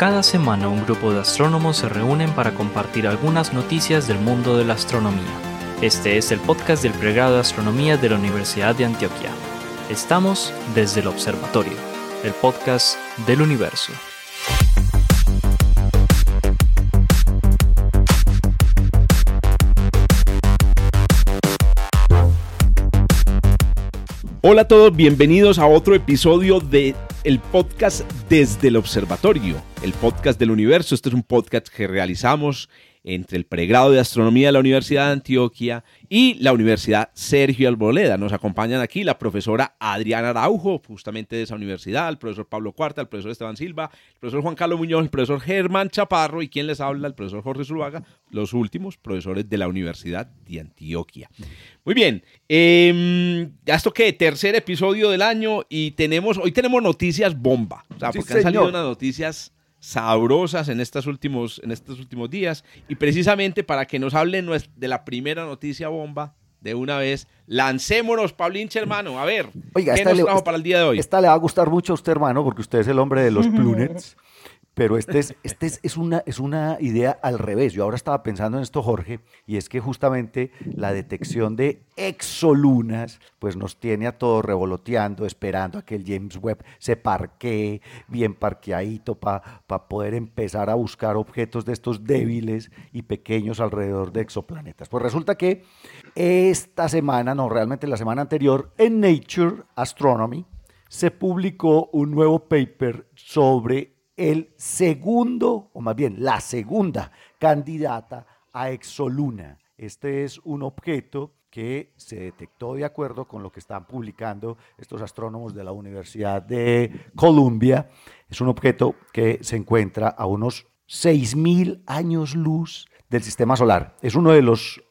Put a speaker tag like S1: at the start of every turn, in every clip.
S1: Cada semana un grupo de astrónomos se reúnen para compartir algunas noticias del mundo de la astronomía. Este es el podcast del pregrado de astronomía de la Universidad de Antioquia. Estamos desde el observatorio, el podcast del universo.
S2: Hola a todos, bienvenidos a otro episodio de el podcast desde el observatorio, el podcast del universo. Este es un podcast que realizamos entre el pregrado de astronomía de la Universidad de Antioquia y la Universidad Sergio Alboleda. Nos acompañan aquí la profesora Adriana Araujo, justamente de esa universidad, el profesor Pablo Cuarta, el profesor Esteban Silva, el profesor Juan Carlos Muñoz, el profesor Germán Chaparro y quien les habla, el profesor Jorge Zuluaga, los últimos profesores de la Universidad de Antioquia. Muy bien, eh, esto que tercer episodio del año y tenemos, hoy tenemos noticias bomba, o sea, porque han salido unas noticias sabrosas en estos, últimos, en estos últimos días. Y precisamente para que nos hablen de la primera noticia bomba, de una vez, lancémonos, Paulinche, hermano. A ver,
S3: Oiga,
S2: ¿qué nos trajo para el día de hoy?
S3: Esta le va a gustar mucho a usted, hermano, porque usted es el hombre de los plunets. Pero este, es, este es, una, es una idea al revés. Yo ahora estaba pensando en esto, Jorge, y es que justamente la detección de exolunas, pues nos tiene a todos revoloteando, esperando a que el James Webb se parquee bien parqueadito para poder empezar a buscar objetos de estos débiles y pequeños alrededor de exoplanetas. Pues resulta que esta semana, no, realmente la semana anterior, en Nature Astronomy, se publicó un nuevo paper sobre el segundo, o más bien la segunda candidata a exoluna. Este es un objeto que se detectó de acuerdo con lo que están publicando estos astrónomos de la Universidad de Columbia. Es un objeto que se encuentra a unos 6.000 años luz del sistema solar. Es uno de los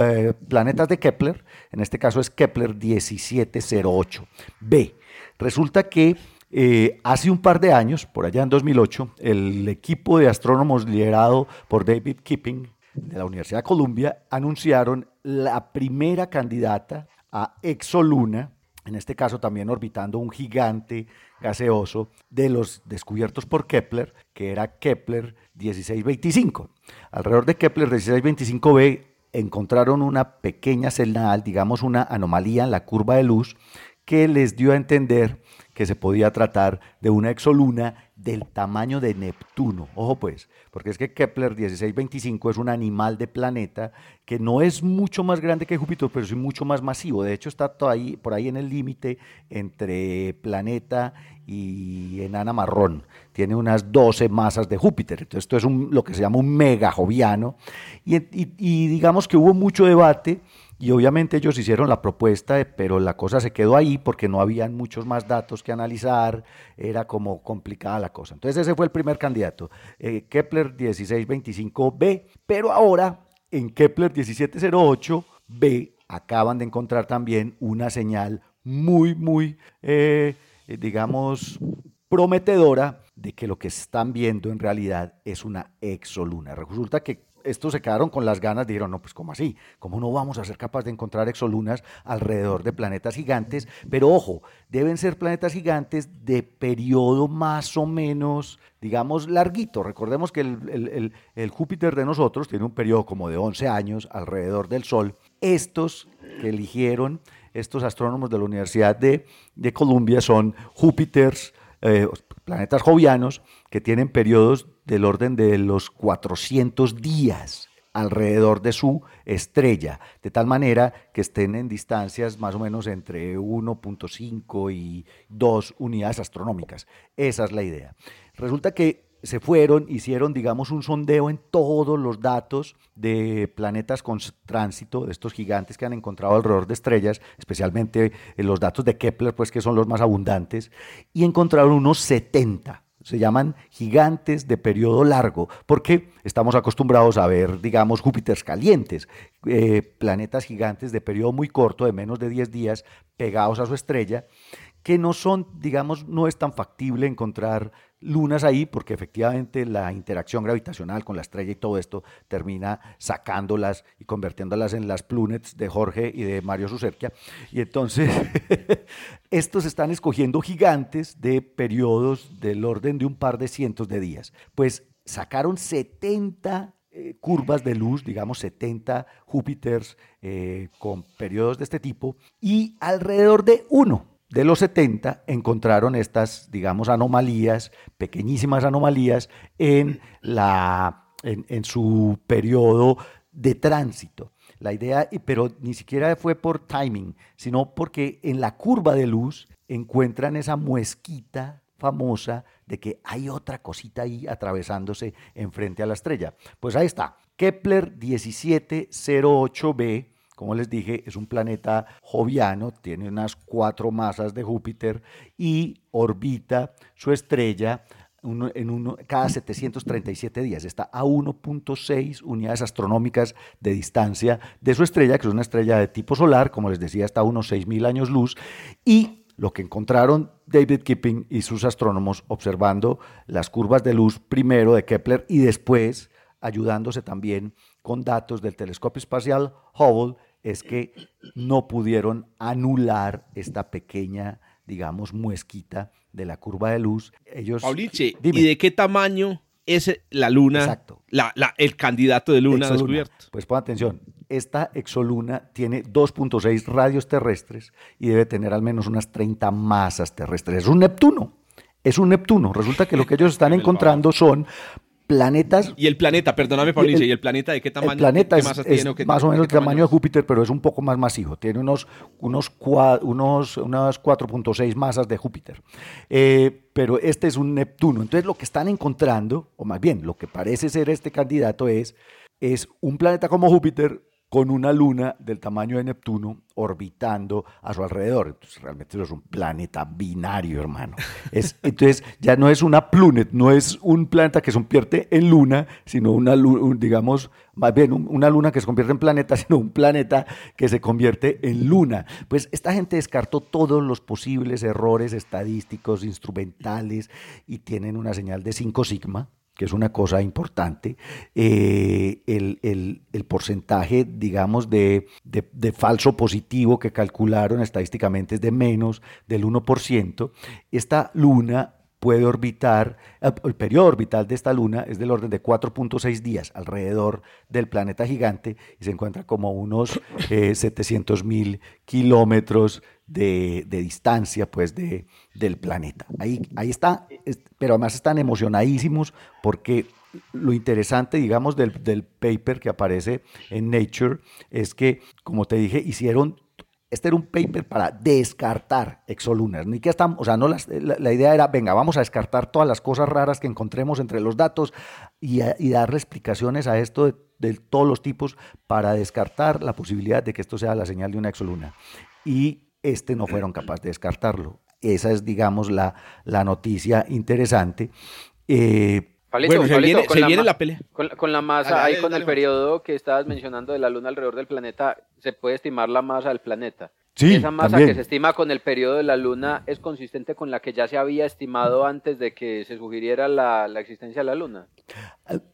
S3: eh, planetas de Kepler, en este caso es Kepler 1708b. Resulta que eh, hace un par de años, por allá en 2008, el equipo de astrónomos liderado por David Kipping de la Universidad de Columbia anunciaron la primera candidata a exoluna, en este caso también orbitando un gigante gaseoso de los descubiertos por Kepler, que era Kepler 1625. Alrededor de Kepler 1625b encontraron una pequeña señal, digamos una anomalía en la curva de luz, que les dio a entender que se podía tratar de una exoluna del tamaño de Neptuno. Ojo pues, porque es que Kepler 1625 es un animal de planeta que no es mucho más grande que Júpiter, pero sí mucho más masivo. De hecho, está ahí, por ahí en el límite entre planeta y enana marrón. Tiene unas 12 masas de Júpiter. Entonces, esto es un, lo que se llama un mega joviano. y digamos que hubo mucho debate y obviamente ellos hicieron la propuesta, pero la cosa se quedó ahí porque no habían muchos más datos que analizar, era como complicada la cosa. Entonces ese fue el primer candidato, eh, Kepler 1625b, pero ahora en Kepler 1708b acaban de encontrar también una señal muy, muy, eh, digamos, prometedora de que lo que están viendo en realidad es una exoluna. Resulta que estos se quedaron con las ganas, dijeron, no, pues ¿cómo así? ¿Cómo no vamos a ser capaces de encontrar exolunas alrededor de planetas gigantes? Pero ojo, deben ser planetas gigantes de periodo más o menos, digamos, larguito. Recordemos que el, Júpiter de nosotros tiene un periodo como de 11 años alrededor del Sol. Estos que eligieron estos astrónomos de la Universidad de, Columbia son Júpiters, eh, planetas jovianos, que tienen periodos del orden de los 400 días alrededor de su estrella, de tal manera que estén en distancias más o menos entre 1.5 y 2 unidades astronómicas. Esa es la idea. Resulta que se fueron, hicieron, digamos, un sondeo en todos los datos de planetas con tránsito, de estos gigantes que han encontrado alrededor de estrellas, especialmente en los datos de Kepler, pues que son los más abundantes, y encontraron unos 70 se llaman gigantes de periodo largo, porque estamos acostumbrados a ver, digamos, Júpiter calientes, eh, planetas gigantes de periodo muy corto, de menos de 10 días, pegados a su estrella, que no son, digamos, no es tan factible encontrar lunas ahí, porque efectivamente la interacción gravitacional con la estrella y todo esto termina sacándolas y convirtiéndolas en las plunets de Jorge y de Mario Sucerquia. Y entonces, estos están escogiendo gigantes de periodos del orden de un par de cientos de días. Pues sacaron 70 eh, curvas de luz, digamos 70 Júpiters eh, con periodos de este tipo, y alrededor de uno de los 70 encontraron estas, digamos, anomalías, pequeñísimas anomalías, en, la, en, su periodo de tránsito. La idea, pero ni siquiera fue por timing, sino porque en la curva de luz encuentran esa muesquita famosa de que hay otra cosita ahí atravesándose enfrente a la estrella. Pues ahí está, Kepler 1708b como les dije, es un planeta joviano, tiene unas cuatro masas de Júpiter y orbita su estrella en cada 737 días. Está a 1.6 unidades astronómicas de distancia de su estrella, que es una estrella de tipo solar, como les decía, está a unos 6.000 años luz. Y lo que encontraron David Kipping y sus astrónomos observando las curvas de luz primero de Kepler y después ayudándose también con datos del telescopio espacial Hubble es que no pudieron anular esta pequeña, digamos, muesquita de la curva de luz.
S2: Ellos, Pauliche, ¿y de qué tamaño es la luna, Exacto. La, el candidato de luna descubierto?
S3: Pues pon atención, esta exoluna tiene 2.6 radios terrestres y debe tener al menos unas 30 masas terrestres. Es un Neptuno. Es un Neptuno. Resulta que lo que ellos están encontrando son planetas.
S2: Y el planeta, perdóname, Paulina, ¿y el planeta de qué tamaño?
S3: El planeta es, más o menos el tamaño de Júpiter, pero es un poco más masivo. Tiene unos, unos, unos unas 4.6 masas de Júpiter. Eh, pero este es un Neptuno. Entonces, lo que están encontrando, o más bien, lo que parece ser este candidato es, es un planeta como Júpiter con una luna del tamaño de Neptuno orbitando a su alrededor. Entonces, realmente eso es un planeta binario, hermano. Es, entonces, ya no es una plunet, no es un planeta que se convierte en luna, sino una, digamos, más bien una luna que se convierte en planeta, sino un planeta que se convierte en luna. Pues esta gente descartó todos los posibles errores estadísticos, instrumentales, y tienen una señal de 5 sigma, que es una cosa importante, eh, el, porcentaje, digamos, de, falso positivo que calcularon estadísticamente es de menos del 1%. Esta luna puede orbitar, eh, el periodo orbital de esta luna es del orden de 4.6 días alrededor del planeta gigante y se encuentra como unos 700 eh, mil kilómetros de, distancia pues de, del planeta. Ahí, ahí está, pero además están emocionadísimos porque lo interesante, digamos, del, del, paper que aparece en Nature es que, como te dije, hicieron, este era un paper para descartar exolunas. Ni que están, o sea, no las, la, idea era, venga, vamos a descartar todas las cosas raras que encontremos entre los datos y, y darle explicaciones a esto de, de todos los tipos para descartar la posibilidad de que esto sea la señal de una exoluna. Y este no fueron capaces de descartarlo. Esa es, digamos, la, la noticia interesante.
S2: Eh, bueno, se viene, la, pelea.
S4: Con, la masa, ahí con el periodo que estabas mencionando de la Luna alrededor del planeta, se puede estimar la masa del planeta.
S3: Sí,
S4: Esa masa que se estima con el periodo de la Luna es consistente con la que ya se había estimado antes de que se sugiriera la, la existencia de la Luna.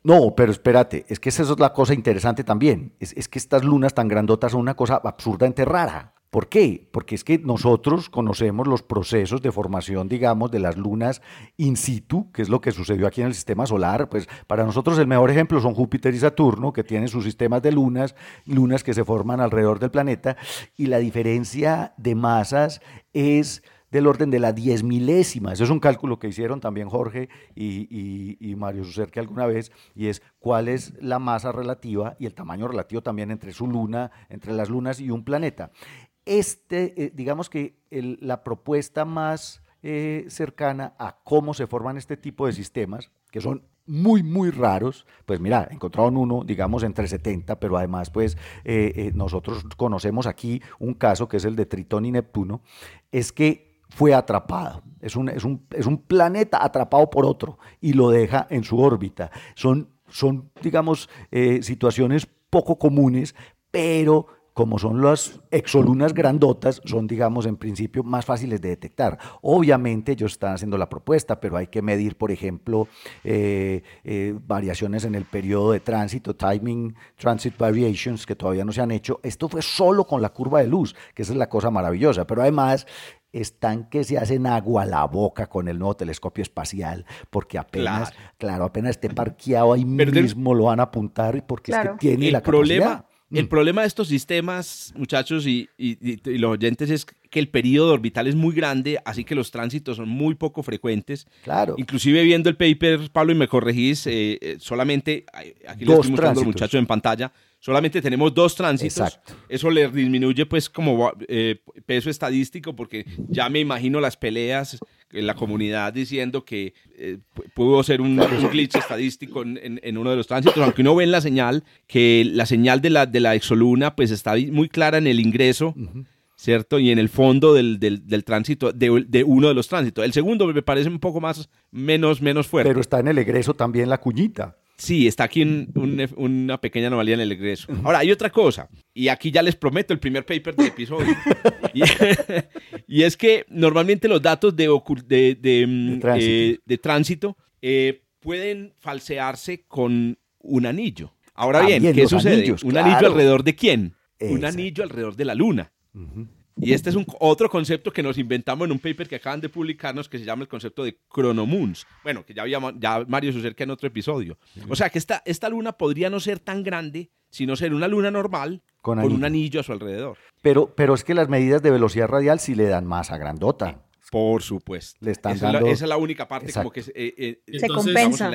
S3: No, pero espérate, es que esa es la cosa interesante también. Es, es que estas lunas tan grandotas son una cosa absurdamente rara. ¿Por qué? Porque es que nosotros conocemos los procesos de formación, digamos, de las lunas in situ, que es lo que sucedió aquí en el sistema solar. Pues para nosotros el mejor ejemplo son Júpiter y Saturno, que tienen sus sistemas de lunas, lunas que se forman alrededor del planeta, y la diferencia de masas es del orden de la diez milésima. Eso es un cálculo que hicieron también Jorge y, y, Mario Sucerque alguna vez, y es cuál es la masa relativa y el tamaño relativo también entre su luna, entre las lunas y un planeta este, eh, digamos que la propuesta más eh, cercana a cómo se forman este tipo de sistemas, que son muy, muy raros, pues mira, encontraron uno, digamos, entre 70, pero además, pues eh, nosotros conocemos aquí un caso que es el de Tritón y Neptuno, es que fue atrapado. Es un, es un, es un planeta atrapado por otro y lo deja en su órbita. Son, son digamos, situaciones poco comunes, pero como son las exolunas grandotas, son, digamos, en principio más fáciles de detectar. Obviamente ellos están haciendo la propuesta, pero hay que medir, por ejemplo, eh, eh, variaciones en el periodo de tránsito, timing, transit variations, que todavía no se han hecho. Esto fue solo con la curva de luz, que esa es la cosa maravillosa, pero además están que se hacen agua a la boca con el nuevo telescopio espacial, porque apenas, claro, apenas esté parqueado ahí mismo lo van a apuntar porque es que tiene la
S2: problema, El mm. problema de estos sistemas, muchachos y, los oyentes, es que el periodo orbital es muy grande, así que los tránsitos son muy poco frecuentes.
S3: Claro.
S2: Inclusive viendo el paper, Pablo, y me corregís, eh, eh, solamente, aquí lo estoy mostrando a los muchachos en pantalla, solamente tenemos dos tránsitos. Eso le disminuye pues como eh, peso estadístico porque ya me imagino las peleas en la comunidad diciendo que eh, pudo ser un, glitch estadístico en, uno de los tránsitos, aunque uno ve en la señal que la señal de la, de la exoluna pues está muy clara en el ingreso. ¿cierto? Y en el fondo del, del, tránsito, de, de, uno de los tránsitos. El segundo me parece un poco más, menos, menos fuerte.
S3: Pero está en el egreso también la cuñita.
S2: Sí, está aquí una pequeña anomalía en el egreso. Ahora, hay otra cosa, y aquí ya les prometo el primer paper del episodio. y, es que normalmente los datos de, de, mm, tránsito, eh, eh, pueden falsearse con un anillo. Ahora bien, ¿qué sucede? ¿Un anillo alrededor de quién? Un anillo alrededor de la luna. Y este es un, otro concepto que nos inventamos en un paper que acaban de publicarnos que se llama el concepto de chronomoons. Bueno, que ya, había, ya Mario se acerca en otro episodio. O sea que esta, esta luna podría no ser tan grande, sino ser una luna normal con, un anillo a su alrededor.
S3: Pero, pero es que las medidas de velocidad radial sí le dan más a grandota.
S2: Por supuesto.
S3: Le están
S2: esa,
S3: dando...
S2: es la, única parte como que
S5: eh, eh, se compensa.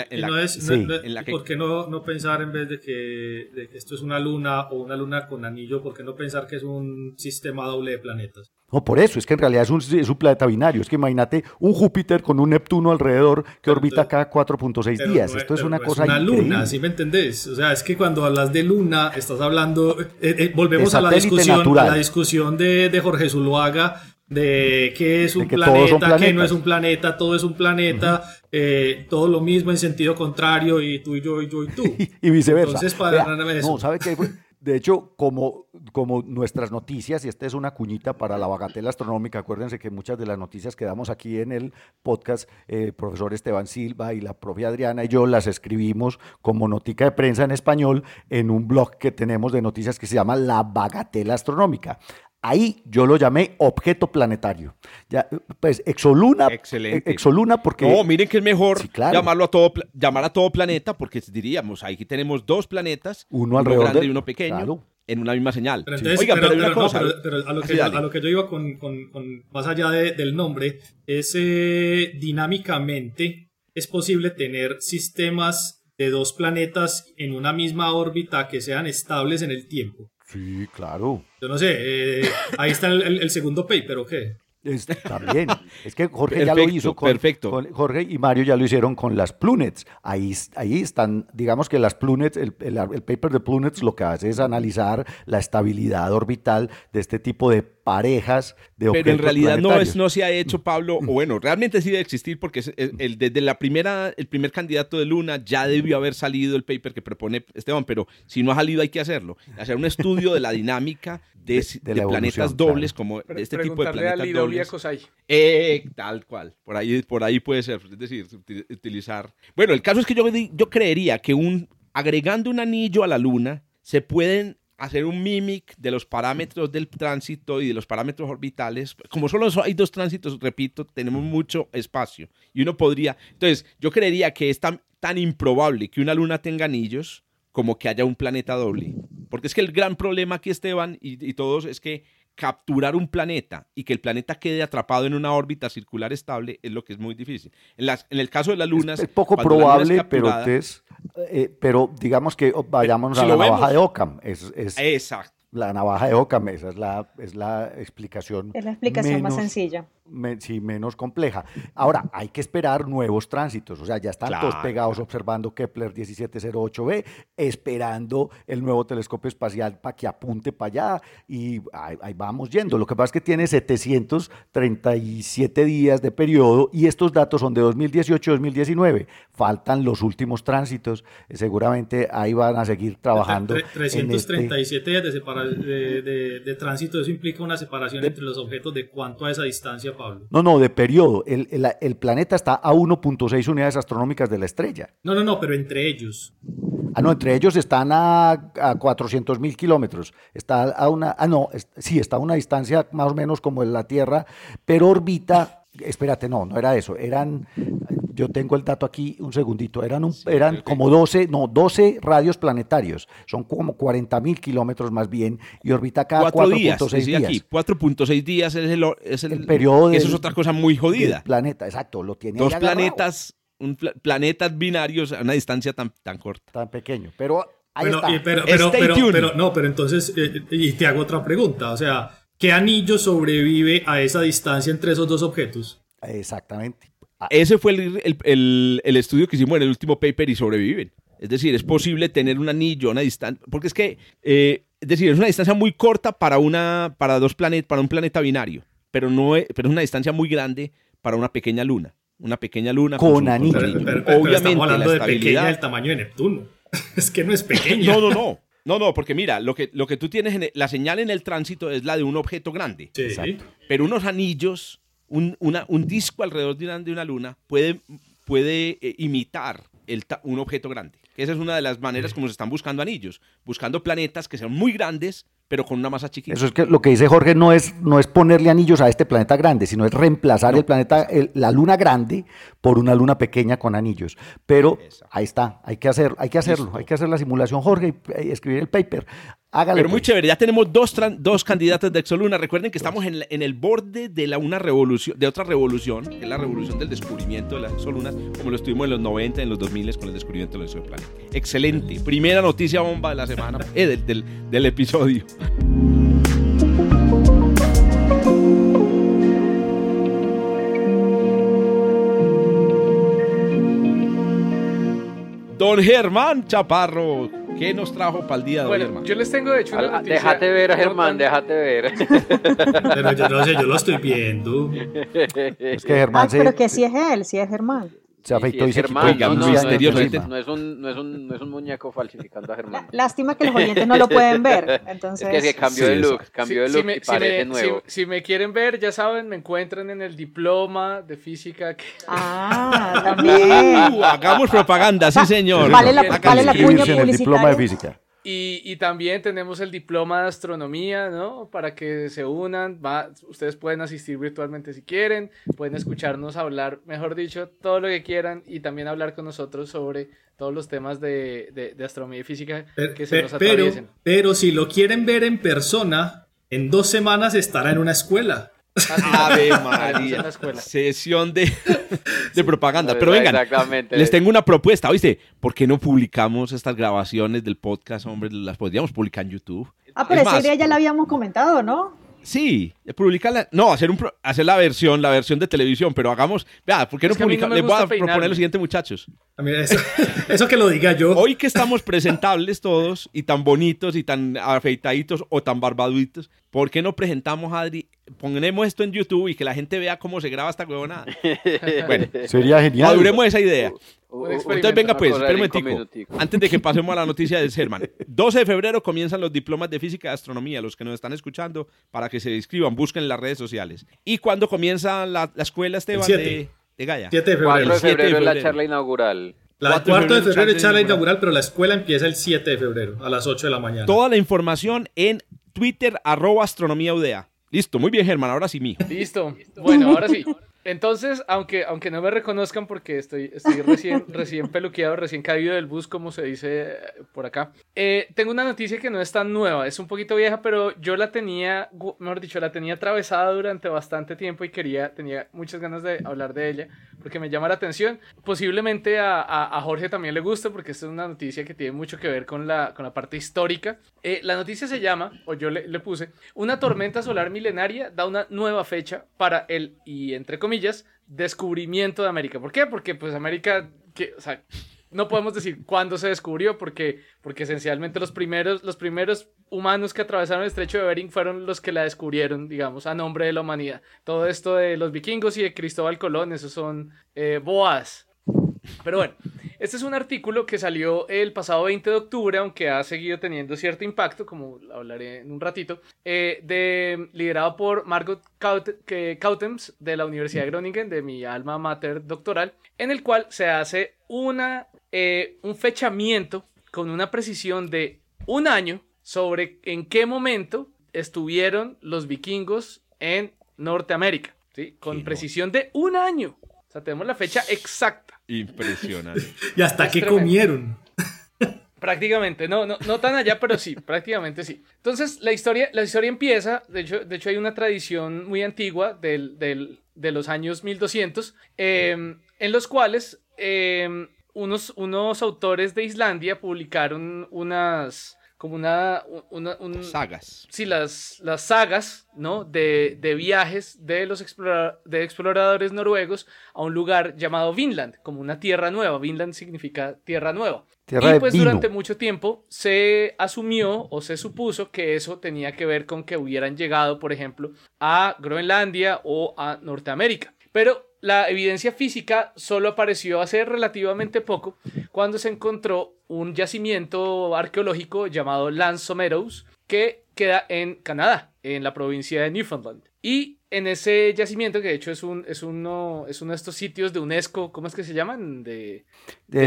S5: ¿Por qué no, no, pensar en vez de que, de que, esto es una luna o una luna con anillo, por qué no pensar que es un sistema doble de planetas?
S3: No, por eso, es que en realidad es un, es un planeta binario. Es que imagínate un Júpiter con un Neptuno alrededor que orbita cada 4.6 días. Esto es una cosa. Es
S5: una luna, ¿sí me entendés? O sea, es que cuando hablas de luna, estás hablando. Eh, volvemos a la discusión, a la discusión de, de Jorge Zuluaga de qué es un planeta, qué no es un planeta, todo es un planeta, eh, todo lo mismo en sentido contrario y tú y yo y yo y tú.
S3: y viceversa. Entonces, para No, ¿sabe qué? De hecho, como, como nuestras noticias, y esta es una cuñita para la bagatela astronómica, acuérdense que muchas de las noticias que damos aquí en el podcast, el eh, profesor Esteban Silva y la propia Adriana y yo las escribimos como notica de prensa en español en un blog que tenemos de noticias que se llama La Bagatela Astronómica. Ahí yo lo llamé objeto planetario. Ya, pues exoluna.
S2: Excelente.
S3: Exoluna porque.
S2: No, miren que es mejor llamarlo a todo, llamar a todo planeta porque diríamos, aquí tenemos dos planetas,
S3: uno, alrededor
S2: grande y uno pequeño. En una misma señal.
S5: Pero Oiga, pero, una cosa. pero, a, lo que yo, a, lo que yo, iba con, con, con más allá del nombre, es eh, dinámicamente es posible tener sistemas de dos planetas en una misma órbita que sean estables en el tiempo.
S3: Sí, claro.
S5: Yo no sé, eh, ahí está el, segundo paper, ¿o qué?
S3: también. Es que Jorge ya lo hizo con,
S2: perfecto.
S3: Jorge y Mario ya lo hicieron con las Plunets. Ahí, ahí están, digamos que las Plunets, el, el, paper de Plunets lo que hace es analizar la estabilidad orbital de este tipo de parejas de
S2: Pero en realidad no, es, no se ha hecho, Pablo, o bueno, realmente sí debe existir porque el, desde la primera, el primer candidato de Luna ya debió haber salido el paper que propone Esteban, pero si no ha salido hay que hacerlo. Hacer un estudio de la dinámica de, planetas dobles, como este tipo de planetas dobles. Eh, tal cual, por ahí, por ahí puede ser, es decir, utilizar... Bueno, el caso es que yo, yo creería que un, agregando un anillo a la Luna, se pueden hacer un mimic de los parámetros del tránsito y de los parámetros orbitales. Como solo hay dos tránsitos, repito, tenemos mucho espacio. Y uno podría... Entonces, yo creería que es tan, tan improbable que una luna tenga anillos como que haya un planeta doble. Porque es que el gran problema aquí, Esteban, y, y todos, es que capturar un planeta y que el planeta quede atrapado en una órbita circular estable es lo que es muy difícil. En, las, en el caso de las lunas...
S3: Es, poco probable, pero, eh, pero digamos que vayamos a la navaja de Ockham. Es,
S2: Exacto.
S3: La navaja de Ockham, esa es la, es la explicación.
S6: Es la explicación más sencilla.
S3: Sí, menos compleja. Ahora, hay que esperar nuevos tránsitos, o sea, ya están todos pegados observando Kepler 1708b, esperando el nuevo telescopio espacial para que apunte para allá y ahí, vamos yendo. Lo que pasa es que tiene 737 días de periodo y estos datos son de 2018-2019. Faltan los últimos tránsitos, seguramente ahí van a seguir trabajando.
S5: 337 este días de, de, de, tránsito, eso implica una separación entre los objetos de cuánto a esa distancia
S3: no, no, de periodo. El, el, planeta está a 1.6 unidades astronómicas de la estrella.
S5: No, no, no, pero entre ellos.
S3: Ah, no, entre ellos están a, a 400 mil kilómetros. Está a una, ah, no, sí, está a una distancia más o menos como en la Tierra, pero orbita, espérate, no, no era eso, eran yo tengo el dato aquí, un segundito. Eran, un, eran como 12, no, 12 radios planetarios. Son como 40 mil kilómetros más bien y orbita cada 4.6 días.
S2: Aquí, 4.6 días es el, es el, periodo. Eso es otra cosa muy jodida.
S3: planeta, exacto. Lo tiene
S2: Dos planetas, un planetas binarios a una distancia tan, tan corta.
S3: Tan pequeño. Pero ahí está.
S5: pero, pero, pero, no, pero entonces, eh, y te hago otra pregunta. O sea, ¿qué anillo sobrevive a esa distancia entre esos dos objetos?
S3: Exactamente.
S2: Ah. Ese fue el, estudio que hicimos en el último paper y sobreviven. Es decir, es posible tener un anillo a una distancia, porque es que, eh, es decir, es una distancia muy corta para, una, para, dos planetas, para un planeta binario, pero, no es, pero es una distancia muy grande para una pequeña luna. Una pequeña luna
S3: con, anillo.
S5: Obviamente, estamos hablando de pequeña del tamaño de Neptuno. es que no es pequeña.
S2: no, no, no. No, no, porque mira, lo que, lo que tú tienes, en la señal en el tránsito es la de un objeto grande.
S5: Sí.
S2: Pero unos anillos un, una, un disco alrededor de una, de una luna puede, puede eh, imitar el, un objeto grande. Esa es una de las maneras como se están buscando anillos, buscando planetas que sean muy grandes, pero con una masa chiquita.
S3: Eso es que lo que dice Jorge no es, no es ponerle anillos a este planeta grande, sino es reemplazar el planeta, la luna grande, por una luna pequeña con anillos. Pero ahí está, hay que, hacer, hay que hacerlo, hay que hacer la simulación, Jorge, y escribir el paper.
S2: Pero muy pues. chévere, ya tenemos dos, dos candidatos de Exoluna. Recuerden que estamos en, en, el borde de, la, una revolución, de otra revolución, que es la revolución del descubrimiento de las Exolunas, como lo estuvimos en los 90, en los 2000 con el descubrimiento del exoplaneta. Excelente. Primera noticia bomba de la semana, eh, del, del, del episodio. Don Germán Chaparro, ¿Qué nos trajo para el día de hoy, hermano?
S6: Yo les tengo de hecho una
S4: noticia. Déjate ver, Germán, déjate ver.
S5: Pero yo no sé, yo lo estoy viendo.
S3: Es que Germán
S7: Ay, pero que sí es él, sí es Germán.
S3: Se afeitó y, se
S4: quitó. no, no, misterioso. No, es un, no, es un, no es un muñeco falsificando a Germán.
S7: Lástima que los oyentes no lo pueden ver. Entonces...
S4: Es que, cambió de look, cambió de look y parece nuevo.
S6: Si, me quieren ver, ya saben, me encuentran en el diploma de física. Que...
S7: Ah, también.
S2: Uh, hagamos propaganda, sí señor.
S7: Vale la, vale la cuña publicitaria.
S3: el diploma de física.
S6: Y, y, también tenemos el diploma de astronomía, ¿no? Para que se unan. Va, ustedes pueden asistir virtualmente si quieren, pueden escucharnos hablar, mejor dicho, todo lo que quieran y también hablar con nosotros sobre todos los temas de, de, astronomía y física que se nos atraviesen.
S5: Pero, pero si lo quieren ver en persona, en dos semanas estará en una escuela.
S2: Ave María. Sesión de, de propaganda. Pero vengan, les tengo una propuesta. ¿Oíste? ¿Por qué no publicamos estas grabaciones del podcast, hombre? Las podríamos publicar en YouTube.
S7: Ah, pero esa idea ya la habíamos comentado, ¿no?
S2: Sí, publicarla. No, hacer, un, hacer la versión, la versión de televisión, pero hagamos. Vea, ¿por qué no publicamos? Les voy a proponer lo siguiente, muchachos.
S5: Ah, eso, eso, que lo diga yo.
S2: Hoy que estamos presentables todos, y tan bonitos, y tan afeitaditos, o tan barbaduitos, ¿por qué no presentamos a Adri? Ponemos esto en YouTube y que la gente vea cómo se graba esta huevonada.
S3: bueno, sería genial.
S2: Maduremos esa idea. Entonces, venga, pues, espera Antes de que pasemos a la noticia de Serman. 12 de febrero comienzan los diplomas de física y astronomía. Los que nos están escuchando, para que se inscriban, busquen en las redes sociales. ¿Y cuándo comienza la, escuela, Esteban, de, de Gaia?
S4: 7 de febrero. 4 de febrero, es la charla inaugural.
S5: La 4 de febrero es charla inaugural, pero la escuela empieza el 7 de febrero, a las 8 de la mañana.
S2: Toda la información en Twitter, arroba astronomía UDA. Listo, muy bien, Germán, ahora sí, mijo.
S6: Listo. Bueno, ahora sí. Entonces, aunque, aunque no me reconozcan porque estoy, estoy recién, recién peluqueado, recién caído del bus, como se dice por acá, eh, tengo una noticia que no es tan nueva, es un poquito vieja, pero yo la tenía, mejor dicho, la tenía atravesada durante bastante tiempo y quería, tenía muchas ganas de hablar de ella porque me llama la atención. Posiblemente a, a, Jorge también le guste porque esta es una noticia que tiene mucho que ver con la, con la parte histórica. Eh, la noticia se llama, o yo le, le puse, una tormenta solar milenaria da una nueva fecha para el, y entre comillas, descubrimiento de América. ¿Por qué? Porque pues América, o sea, no podemos decir cuándo se descubrió porque, porque esencialmente los primeros, los primeros humanos que atravesaron el estrecho de Bering fueron los que la descubrieron, digamos, a nombre de la humanidad. Todo esto de los vikingos y de Cristóbal Colón, esos son eh, boas. Pero bueno, este es un artículo que salió el pasado 20 de octubre, aunque ha seguido teniendo cierto impacto, como hablaré en un ratito, eh, de, liderado por Margot Cautems de la Universidad de Groningen, de mi alma mater doctoral, en el cual se hace una, eh, un fechamiento con una precisión de un año sobre en qué momento estuvieron los vikingos en Norteamérica, ¿sí? con precisión de un año. O sea, tenemos la fecha exacta.
S2: Impresionante.
S5: y hasta qué comieron.
S6: Prácticamente, no, no, no tan allá, pero sí, prácticamente sí. Entonces, la historia, la historia empieza, de hecho, de hecho hay una tradición muy antigua del, del, de los años 1200, em, en los cuales em, unos, unos autores de Islandia publicaron unas, como una,
S2: sagas.
S6: Sí, las, las sagas, ¿no? De, de viajes de los de exploradores noruegos a un lugar llamado Vinland, como una tierra nueva. Vinland significa tierra nueva. y pues durante mucho tiempo se asumió o se supuso que eso tenía que ver con que hubieran llegado, por ejemplo, a Groenlandia o a Norteamérica. Pero la evidencia física solo apareció hace relativamente poco cuando se encontró un yacimiento arqueológico llamado Lance Meadows que queda en Canadá, en la provincia de Newfoundland. Y en ese yacimiento, que de hecho es, un, es, uno, es uno de estos sitios de UNESCO, ¿cómo es que se llaman? De,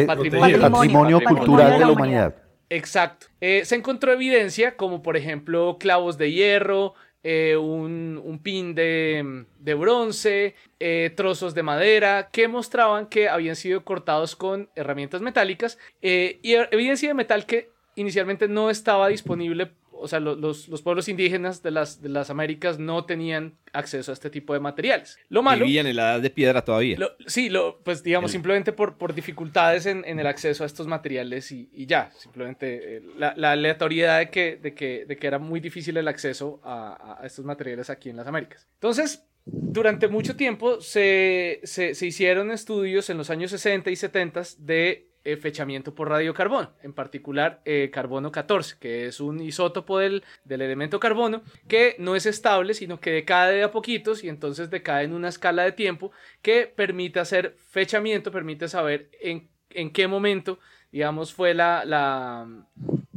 S3: patrimonio, cultural de la humanidad.
S6: Exacto. Eh, se encontró evidencia como por ejemplo clavos de hierro, eh, un, pin de, bronce, eh, trozos de madera que mostraban que habían sido cortados con herramientas metálicas eh, y evidencia de metal que inicialmente no estaba disponible o sea, los, pueblos indígenas de las, de las Américas no tenían acceso a este tipo de materiales. Lo malo...
S2: Vivían en la edad de piedra todavía.
S6: sí, lo, pues digamos, simplemente por, por dificultades en, el acceso a estos materiales y, ya, simplemente eh, la, aleatoriedad de que, de, que, de que era muy difícil el acceso a, estos materiales aquí en las Américas. Entonces, durante mucho tiempo se, se, se, hicieron estudios en los años 60 y 70 de eh, fechamiento por radiocarbono, en particular eh, carbono 14, que es un isótopo del, del, elemento carbono que no es estable, sino que decae de a poquitos y entonces decae en una escala de tiempo que permite hacer fechamiento, permite saber en, en qué momento, digamos, fue la, la,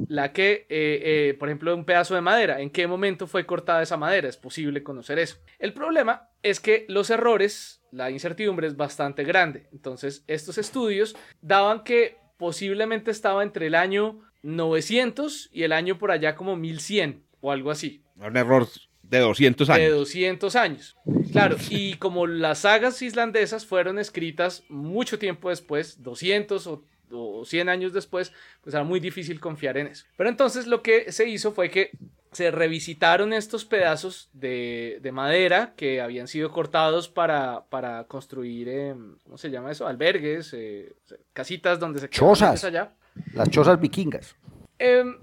S6: la que, eh, por ejemplo, un pedazo de madera, en qué momento fue cortada esa madera, es posible conocer eso. El problema es que los errores la incertidumbre es bastante grande. Entonces, estos estudios daban que posiblemente estaba entre el año 900 y el año por allá como 1100 o algo así.
S2: Un error de 200 años.
S6: De 200 años. Claro, y como las sagas islandesas fueron escritas mucho tiempo después, 200 o, o 100 años después, pues era muy difícil confiar en eso. Pero entonces lo que se hizo fue que se revisitaron estos pedazos de, madera que habían sido cortados para, para construir, em, ¿cómo se llama eso? Albergues, eh, casitas donde se
S3: Chozas. Allá. Las chozas vikingas.
S6: Em,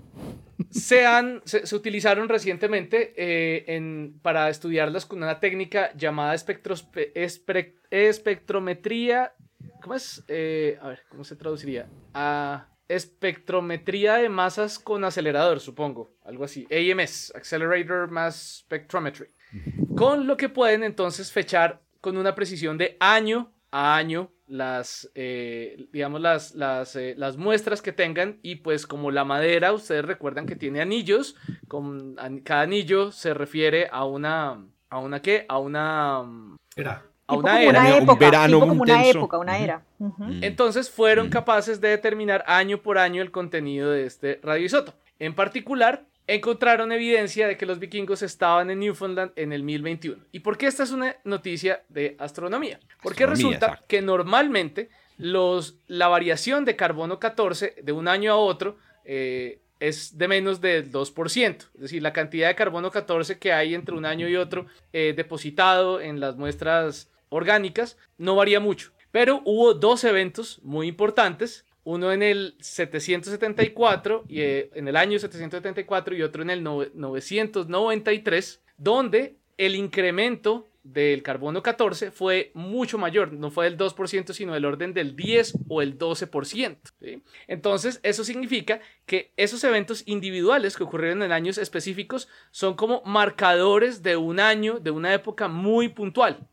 S6: se, han, se, utilizaron recientemente eh, en, para estudiarlas con una técnica llamada espectrometría. ¿Cómo es? Eh, a ver, ¿cómo se traduciría? A espectrometría de masas con acelerador, supongo, algo así. AMS, Accelerator Mass Spectrometry. Con lo que pueden entonces fechar con una precisión de año a año las, eh, digamos, las, las, eh, las, muestras que tengan y pues como la madera, ustedes recuerdan que tiene anillos, con, cada anillo se refiere a una, ¿a una qué? A una...
S5: Era
S6: a una era,
S7: un verano como una época, una era.
S6: Mm. Entonces fueron capaces de determinar año por año el contenido de este radioisótopo. En particular, encontraron evidencia de que los vikingos estaban en Newfoundland en el 1021. ¿Y por qué esta es una noticia de astronomía? Porque resulta que normalmente los, la variación de carbono 14 de un año a otro eh, es de menos del 2%. Es decir, la cantidad de carbono 14 que hay entre un año y otro eh, depositado en las muestras orgánicas no varía mucho. Pero hubo dos eventos muy importantes uno en el 774 y eh, en el año 774 y otro en el 993, donde el incremento del carbono 14 fue mucho mayor, no fue del 2%, sino del orden del 10 o el 12%. Entonces, eso significa que esos eventos individuales que ocurrieron en años específicos son como marcadores de un año, de una época muy puntual.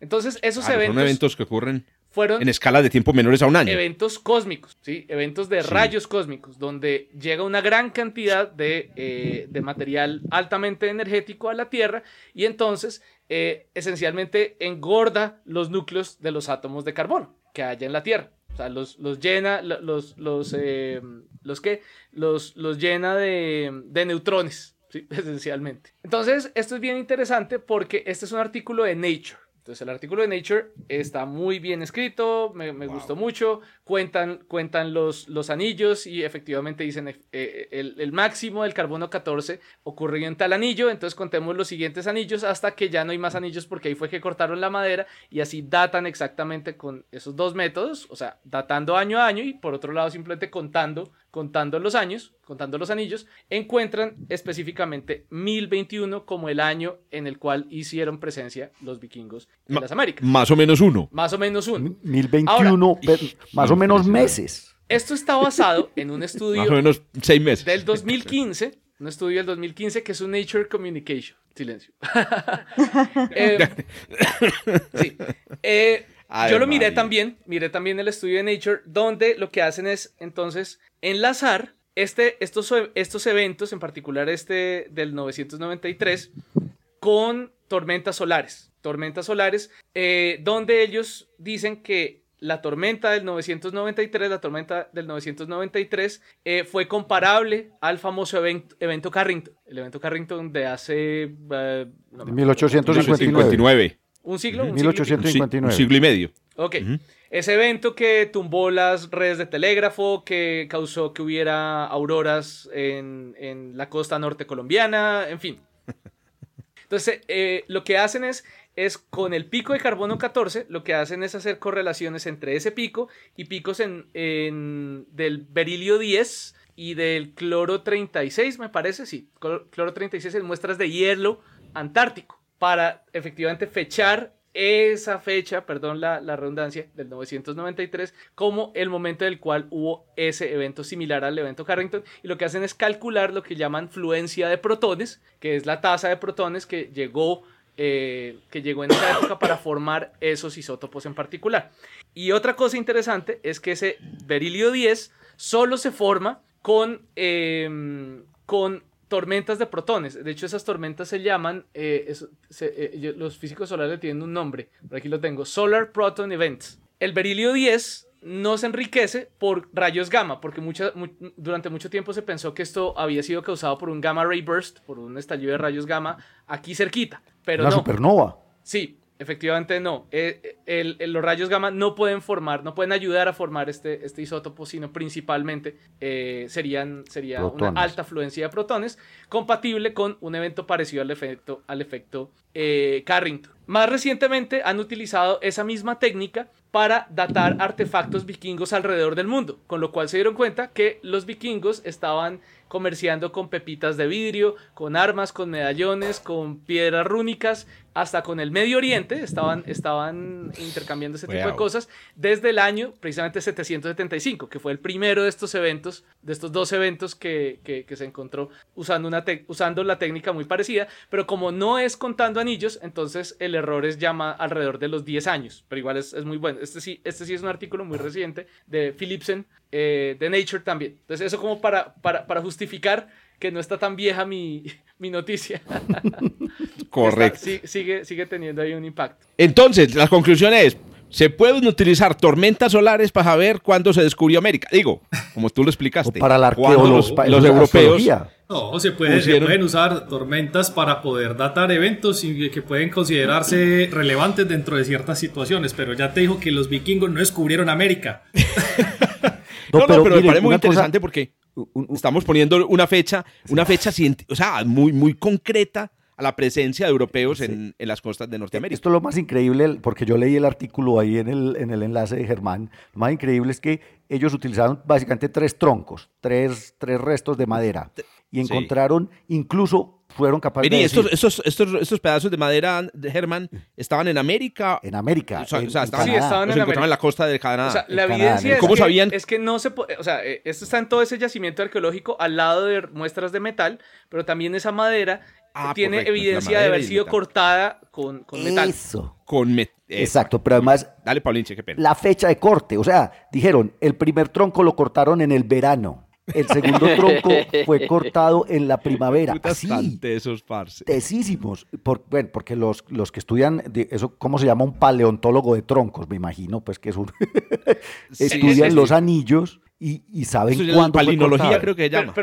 S6: Entonces, esos eventos...
S2: Son eventos que ocurren fueron en escala de tiempo menores a un año.
S6: Eventos cósmicos, ¿sí? Eventos de rayos cósmicos, donde llega una gran cantidad de, eh, de, material altamente energético a la Tierra y entonces eh, esencialmente engorda los núcleos de los átomos de carbono que hay en la Tierra. O sea, los, los llena, los, los, eh, los, ¿qué? los, los llena de, de neutrones, ¿sí? esencialmente. Entonces, esto es bien interesante porque este es un artículo de Nature. Entonces el artículo de Nature está muy bien escrito, me, gustó mucho, cuentan, cuentan los, los anillos y efectivamente dicen eh, eh, el, máximo del carbono 14 ocurrió en tal anillo, entonces contemos los siguientes anillos hasta que ya no hay más anillos porque ahí fue que cortaron la madera y así datan exactamente con esos dos métodos, o sea, datando año a año y por otro lado simplemente contando contando los años, contando los anillos, encuentran específicamente 1021 como el año en el cual hicieron presencia los vikingos en las Américas.
S2: Más o menos uno.
S6: Más o menos uno.
S3: 1021, más o menos meses.
S6: Esto está basado en un estudio
S2: más o menos seis meses.
S6: del 2015, un estudio del 2015 que es un Nature Communication. Silencio. eh, sí. Eh, yo lo miré también, miré también el estudio de Nature, donde lo que hacen es entonces enlazar este, estos, estos eventos, en particular este del 993, con tormentas solares. Tormentas solares, eh, donde ellos dicen que la tormenta del 993, la tormenta del 993, eh, fue comparable al famoso evento, Carrington. El evento Carrington de hace...
S3: 1859.
S2: Eh,
S6: ¿Un siglo? ¿Un
S3: 1859.
S2: Un siglo y medio.
S6: Ok. Ese evento que tumbó las redes de telégrafo, que causó que hubiera auroras en, la costa norte colombiana, en fin. Entonces, eh, lo que hacen es, es con el pico de carbono 14, lo que hacen es hacer correlaciones entre ese pico y picos en, en del berilio 10 y del cloro 36, me parece, sí, cloro 36 en muestras de hielo antártico para efectivamente fechar esa fecha, perdón la, redundancia, del 993 como el momento en el cual hubo ese evento similar al evento Carrington y lo que hacen es calcular lo que llaman fluencia de protones, que es la tasa de protones que llegó, eh, que llegó en esa época para formar esos isótopos en particular. Y otra cosa interesante es que ese berilio 10 solo se forma con, eh, con tormentas de protones. De hecho, esas tormentas se llaman, eh, eh, los físicos solares tienen un nombre, por aquí lo tengo, Solar Proton Events. El berilio 10 no se enriquece por rayos gamma, porque durante mucho tiempo se pensó que esto había sido causado por un gamma ray burst, por un estallido de rayos gamma aquí cerquita, pero
S3: Una supernova.
S6: Sí, Efectivamente no. Eh, los rayos gamma no pueden formar, no pueden ayudar a formar este, este isótopo, sino principalmente eh, serían, sería una alta fluencia de protones, compatible con un evento parecido al efecto, al efecto eh, Carrington. Más recientemente han utilizado esa misma técnica para datar artefactos vikingos alrededor del mundo, con lo cual se dieron cuenta que los vikingos estaban comerciando con pepitas de vidrio, con armas, con medallones, con piedras rúnicas, hasta con el Medio Oriente, estaban, estaban intercambiando ese tipo de cosas desde el año precisamente 775, que fue el primero de estos eventos, de estos dos eventos que, que, se encontró usando, una usando la técnica muy parecida, pero como no es contando anillos, entonces el error es llama alrededor de los 10 años, pero igual es, es muy bueno. Este sí, este sí es un artículo muy reciente de Philipsen, eh, de Nature también. Entonces eso como para, para, para justificar que no está tan vieja mi, mi noticia.
S2: Correcto.
S6: sigue, sigue teniendo ahí un impacto.
S2: Entonces, la conclusión es, se pueden utilizar tormentas solares para saber cuándo se descubrió América. Digo, como tú lo explicaste.
S3: para la
S2: los, los europeos
S5: No, se, puede, se pueden usar tormentas para poder datar eventos y que pueden considerarse relevantes dentro de ciertas situaciones, pero ya te dijo que los vikingos no descubrieron América.
S2: no, no, pero, me parece muy interesante porque estamos poniendo una fecha, una fecha o sea, muy, muy concreta a la presencia de europeos en, en, las costas de Norteamérica.
S3: Esto es lo más increíble, porque yo leí el artículo ahí en el, en el enlace de Germán. Lo más increíble es que ellos utilizaron básicamente tres troncos, tres, tres restos de madera y encontraron incluso fueron capaces de
S2: estos, estos, estos, estos, pedazos de madera de Herman estaban en América.
S3: En América.
S2: O sea, estaban,
S6: sí, estaban
S2: en, América. en la costa de Canadá.
S6: O sea, la evidencia es, que, es que no se puede, o sea, eh, esto está en todo ese yacimiento arqueológico al lado de muestras de metal, pero también esa madera ah, tiene evidencia de haber sido cortada con, con metal.
S3: Eso.
S2: Con metal.
S3: Exacto, pero además.
S2: Dale, Paulinche, qué pena.
S3: La fecha de corte, o sea, dijeron, el primer tronco lo cortaron en el verano. El segundo tronco fue cortado en la primavera.
S2: Sí, esos parce.
S3: Tesísimos. Por, bueno, porque los, los que estudian, eso, ¿cómo se llama? Un paleontólogo de troncos, me imagino, pues que es un. estudian los anillos y, y saben cuándo.
S2: Palinología creo que se llama.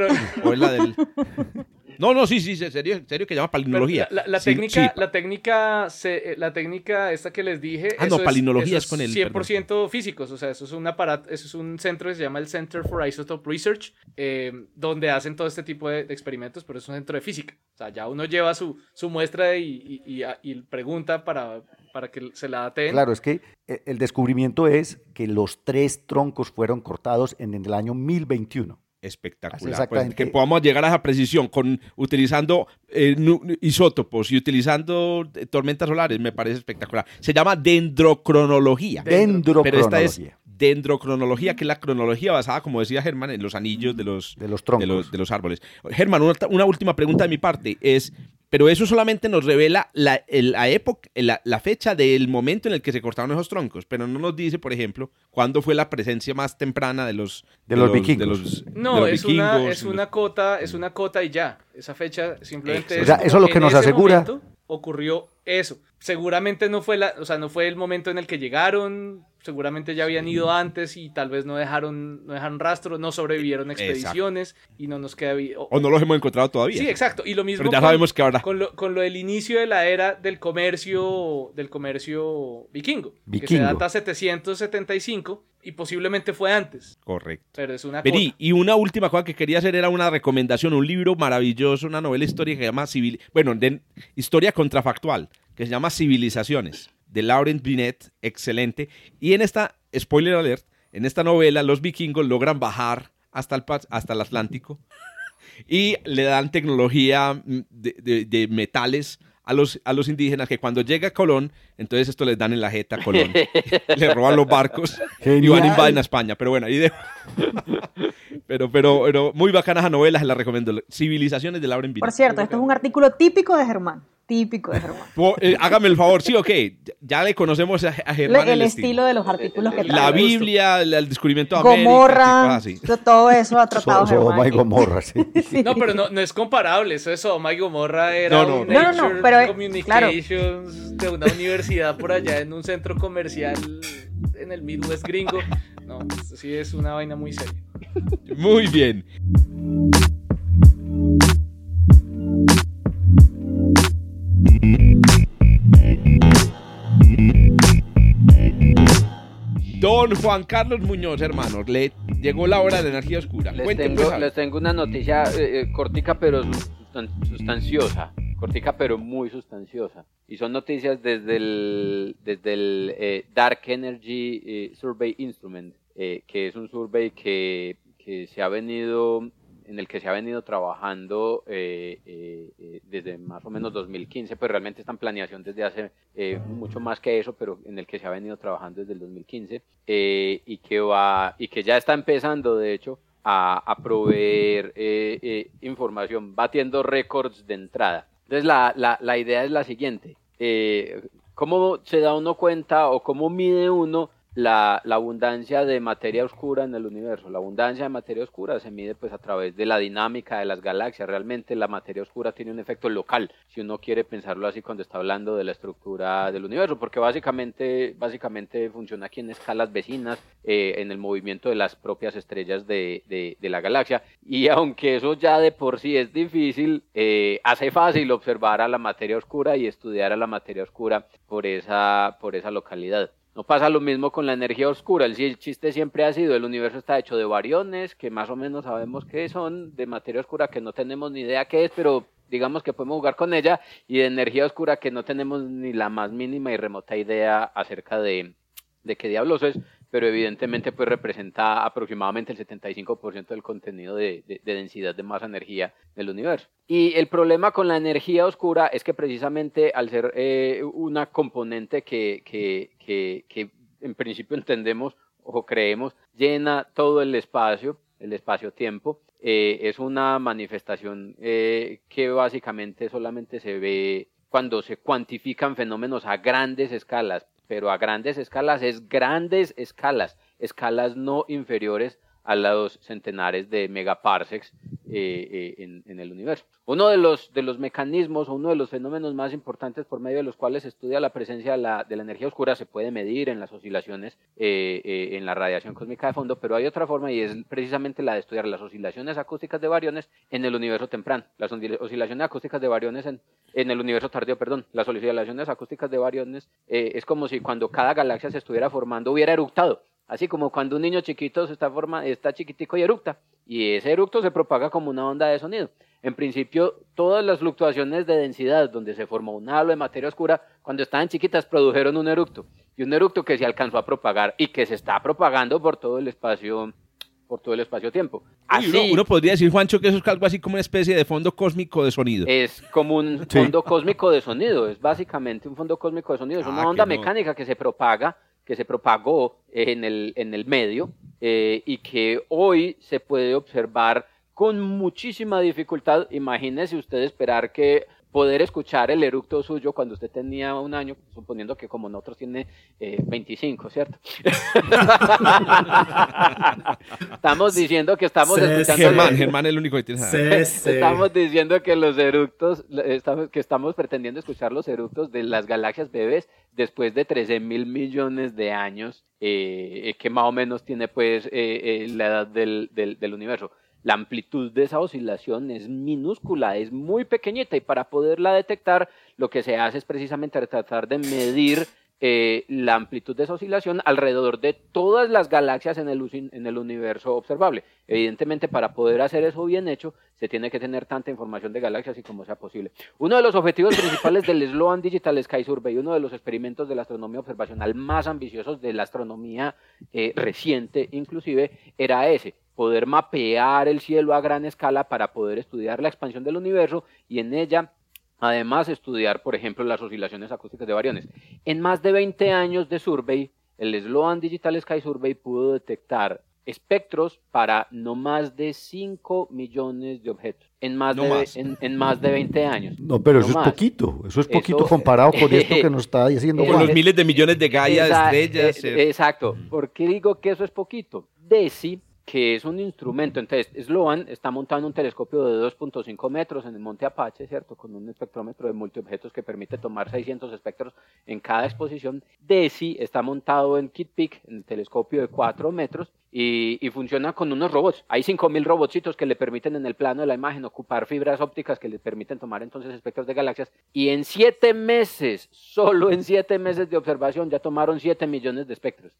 S2: o es la del. No, no, sí, sí, serio, serio que llama palinología.
S6: La, técnica, la técnica, eh, la técnica esta que les dije,
S2: ah, no, palinología es, con el
S6: 100% físicos, o sea, eso es un aparato, eso es un centro que se llama el Center for Isotope Research, eh, donde hacen todo este tipo de, experimentos, pero es un centro de física. O sea, ya uno lleva su, su muestra y, y, y, pregunta para, para que se la daten.
S3: Claro, es que eh, el descubrimiento es que los tres troncos fueron cortados en el año 1021
S2: espectacular. Pues, que podamos llegar a esa precisión con utilizando eh, isótopos y utilizando eh, tormentas solares me parece espectacular. Se llama dendrocronología.
S3: Dendrocronología.
S2: Pero esta es dendrocronología, que es la cronología basada, como decía Germán, en los anillos de los,
S3: de los, troncos.
S2: De los, árboles. Germán, una, última pregunta de mi parte es, pero eso solamente nos revela la, la época, la, fecha del momento en el que se cortaron esos troncos, pero no nos dice, por ejemplo, cuándo fue la presencia más temprana de los,
S3: de, los, vikingos.
S6: no, es, una, es una cota, es una cota y ya. Esa fecha simplemente
S3: es, eso es lo que nos asegura.
S6: Ocurrió eso. Seguramente no fue la, o sea, no fue el momento en el que llegaron, seguramente ya habían ido antes y tal vez no dejaron, no dejaron rastro, no sobrevivieron expediciones y no nos queda...
S2: O, o, no los hemos encontrado todavía.
S6: Sí, exacto. Y lo mismo
S2: Pero ya sabemos que ahora...
S6: con, lo, con lo del inicio de la era del comercio, del comercio vikingo, vikingo. que se data 775 y posiblemente fue antes.
S2: Correcto.
S6: Pero es una
S2: Vení, y una última cosa que quería hacer era una recomendación, un libro maravilloso, una novela histórica que se llama Civil, bueno, de historia contrafactual, que se llama Civilizaciones de Laurent Binet, excelente. Y en esta, spoiler alert, en esta novela los vikingos logran bajar hasta el, hasta el Atlántico y le dan tecnología mm, de, metales a los, a los indígenas que cuando llega Colón, entonces esto les dan en la jeta a Colón. le roban los barcos y van a invadir a España. Pero bueno, ahí de... pero, pero, pero muy bacanas a novelas, la recomiendo. Civilizaciones de Laurent Binet.
S7: Por cierto, esto es un artículo típico de Germán típico de Germán.
S2: Eh, hágame el favor, sí, ok. Ya le conocemos a, Germán.
S7: el, estilo. de los artículos que
S2: trae. La Biblia, el descubrimiento de
S7: América, así. todo eso ha tratado so, Germán.
S3: y Gomorra, sí.
S6: No, pero no, no, es comparable. Eso es Sodoma y Gomorra era
S7: no, no, no, no, no, pero,
S6: Communications de una universidad por allá en un centro comercial en el Midwest gringo. No, sí es una vaina muy seria.
S2: Muy bien. Don Juan Carlos Muñoz, hermanos, le llegó la hora de la energía oscura.
S4: Les, tengo, les tengo, una noticia eh, eh, cortica pero sustanciosa. Cortica pero muy sustanciosa. Y son noticias desde el, desde el eh, Dark Energy Survey Instrument, que es un survey que, que se ha venido en el que se ha venido trabajando eh, eh, eh, desde más o menos 2015, pues realmente está en planeación desde hace mucho más que eso, pero en el que se ha venido trabajando desde el 2015 y, que va, y que ya está empezando, de hecho, a, proveer información, batiendo récords de entrada. Entonces la, la, la idea es la siguiente, ¿cómo se da uno cuenta o cómo mide uno la, abundancia de materia oscura en el universo. La abundancia de materia oscura se mide pues a través de la dinámica de las galaxias. Realmente la materia oscura tiene un efecto local, si uno quiere pensarlo así cuando está hablando de la estructura del universo, porque básicamente, básicamente funciona aquí en escalas vecinas, eh, en el movimiento de las propias estrellas de, de, la galaxia. Y aunque eso ya de por sí es difícil, eh, hace fácil observar a la materia oscura y estudiar a la materia oscura por esa, por esa localidad. No pasa lo mismo con la energía oscura. El, chiste siempre ha sido, el universo está hecho de variones, que más o menos sabemos qué son, de materia oscura que no tenemos ni idea qué es, pero digamos que podemos jugar con ella, y de energía oscura que no tenemos ni la más mínima y remota idea acerca de, de qué diablos es, pero evidentemente pues representa aproximadamente el 75% del contenido de, densidad de masa energía del universo. Y el problema con la energía oscura es que precisamente al ser eh, una componente que, que, que, en principio entendemos o creemos llena todo el espacio, el espacio-tiempo, eh, es una manifestación eh, que básicamente solamente se ve cuando se cuantifican fenómenos a grandes escalas, pero a grandes escalas es grandes escalas, escalas no inferiores a los centenares de megaparsecs eh, eh, en, el universo. Uno de los, de los mecanismos o uno de los fenómenos más importantes por medio de los cuales se estudia la presencia de la, de la energía oscura se puede medir en las oscilaciones, eh, en la radiación cósmica de fondo, pero hay otra forma y es precisamente la de estudiar las oscilaciones acústicas de variones en el universo temprano. Las oscilaciones acústicas de variones en, en el universo tardío, perdón, las oscilaciones acústicas de variones es como si cuando cada galaxia se estuviera formando hubiera eructado. Así como cuando un niño chiquito se está, forma, está chiquitico y eructa, y ese eructo se propaga como una onda de sonido. En principio, todas las fluctuaciones de densidad donde se formó un halo de materia oscura, cuando estaban chiquitas, produjeron un eructo. Y un eructo que se alcanzó a propagar y que se está propagando por todo el espacio por todo el espacio-tiempo.
S2: Así, uno, podría decir, Juancho, que eso es algo así como una especie de fondo cósmico de sonido.
S4: Es como un fondo cósmico de sonido, es básicamente un fondo cósmico de sonido, es una ah, onda mecánica que se propaga que se propagó en el, en el medio eh, y que hoy se puede observar con muchísima dificultad. Imagínese usted esperar que poder escuchar el eructo suyo cuando usted tenía un año, suponiendo que como nosotros tiene 25, eh, ¿cierto? estamos diciendo que estamos escuchando...
S2: Germán, Germán es el único que tiene...
S4: estamos diciendo que los eructos, estamos, que estamos pretendiendo escuchar los eructos de las galaxias bebés después de 13 mil millones de años, eh, que más o menos tiene pues eh, la edad del, del, del universo la amplitud de esa oscilación es minúscula, es muy pequeñita y para poderla detectar lo que se hace es precisamente tratar de medir eh, la amplitud de esa oscilación alrededor de todas las galaxias en el, universo observable. Evidentemente, para poder hacer eso bien hecho, se tiene que tener tanta información de galaxias y como sea posible. Uno de los objetivos principales del Sloan Digital Sky Survey, uno de los experimentos de la astronomía observacional más ambiciosos de la astronomía eh, reciente, inclusive, era ese, poder mapear el cielo a gran escala para poder estudiar la expansión del universo y en ella además estudiar, por ejemplo, las oscilaciones acústicas de variones. En más de 20 años de survey, el Sloan Digital Sky Survey pudo detectar espectros para no más de 5 millones de objetos en más, de, En, más de 20 años.
S3: No, pero eso es poquito, eso es poquito comparado con esto que nos está diciendo.
S2: Con los miles de millones de gallas, estrellas.
S4: Eh, exacto. ¿Por qué digo que eso es poquito? DESI que es un instrumento. Entonces, Sloan está montando un telescopio de 2.5 metros en el Monte Apache, ¿cierto? Con un espectrómetro de multiobjetos que permite tomar 600 espectros en cada exposición. DESI está montado en Kitt Peak, en el telescopio de 4 metros, y, funciona con unos robots. Hay 5.000 robotcitos que le permiten en el plano de la imagen ocupar fibras ópticas que le permiten tomar entonces espectros de galaxias. Y en 7 meses, solo en 7 meses de observación, ya tomaron 7 millones de espectros.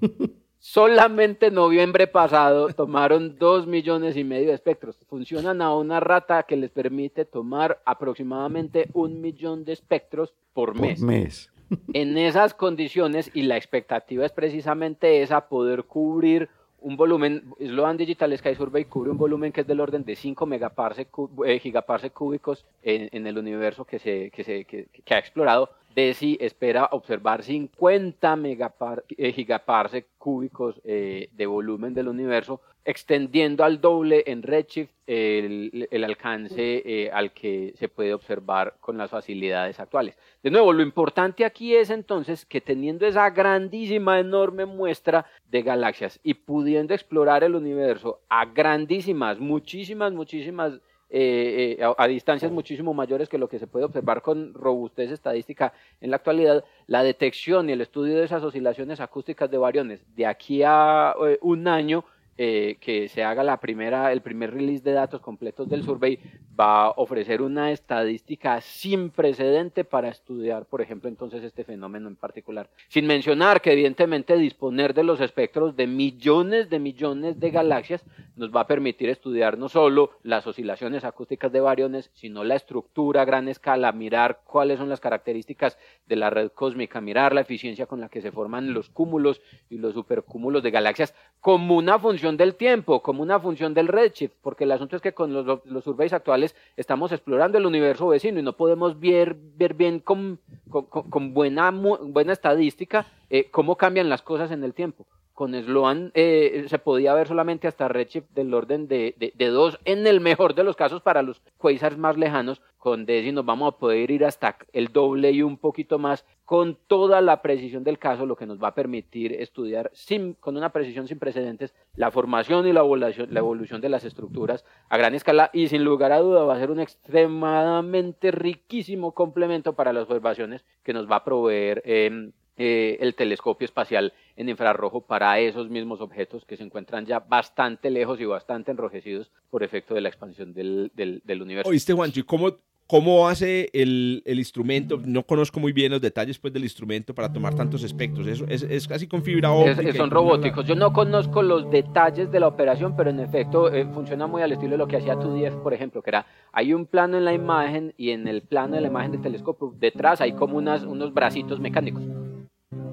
S4: Solamente en noviembre pasado tomaron dos millones y medio de espectros. Funcionan a una rata que les permite tomar aproximadamente un millón de espectros por, mes.
S3: mes.
S4: En esas condiciones, y la expectativa es precisamente esa, poder cubrir un volumen, Sloan Digital Sky Survey cubre un volumen que es del orden de 5 megaparsec, eh, gigaparsec cúbicos en, el universo que, se, que, se, que ha explorado DESI espera observar 50 megapar, eh, cúbicos eh, de volumen del universo, extendiendo al doble en Redshift el, el alcance eh, al que se puede observar con las facilidades actuales. De nuevo, lo importante aquí es entonces que teniendo esa grandísima, enorme muestra de galaxias y pudiendo explorar el universo a grandísimas, muchísimas, muchísimas eh, eh, a, distancias muchísimo mayores que lo que se puede observar con robustez estadística en la actualidad, la detección y el estudio de esas oscilaciones acústicas de variones de aquí a eh, un año eh, que se haga la primera, el primer release de datos completos del survey va a ofrecer una estadística sin precedente para estudiar, por ejemplo, entonces este fenómeno en particular. Sin mencionar que evidentemente disponer de los espectros de millones de millones de galaxias nos va a permitir estudiar no solo las oscilaciones acústicas de variones, sino la estructura a gran escala, mirar cuáles son las características de la red cósmica, mirar la eficiencia con la que se forman los cúmulos y los supercúmulos de galaxias como una función del tiempo, como una función del redshift, porque el asunto es que con los, los surveys actuales estamos explorando el universo vecino y no podemos ver, ver bien con, con, buena, buena estadística eh, cómo cambian las cosas en el tiempo. Con Sloan eh, se podía ver solamente hasta redshift del orden de, de, dos, en el mejor de los casos para los quasars más lejanos. Con DESI nos vamos a poder ir hasta el doble y un poquito más con toda la precisión del caso, lo que nos va a permitir estudiar sin, con una precisión sin precedentes la formación y la evolución, de las estructuras a gran escala y sin lugar a duda va a ser un extremadamente riquísimo complemento para las observaciones que nos va a proveer em, eh, el telescopio espacial en infrarrojo para esos mismos objetos que se encuentran ya bastante lejos y bastante enrojecidos por efecto de la expansión del, del, universo.
S2: Oíste, Juanchi, ¿cómo, ¿Cómo hace el, el, instrumento? No conozco muy bien los detalles pues, del instrumento para tomar tantos espectros. ¿Es, es, es casi con fibra óptica?
S4: son robóticos. Yo no conozco los detalles de la operación, pero en efecto eh, funciona muy al estilo de lo que hacía 2DF, por ejemplo, que era, hay un plano en la imagen y en el plano de la imagen del telescopio detrás hay como unas, unos bracitos mecánicos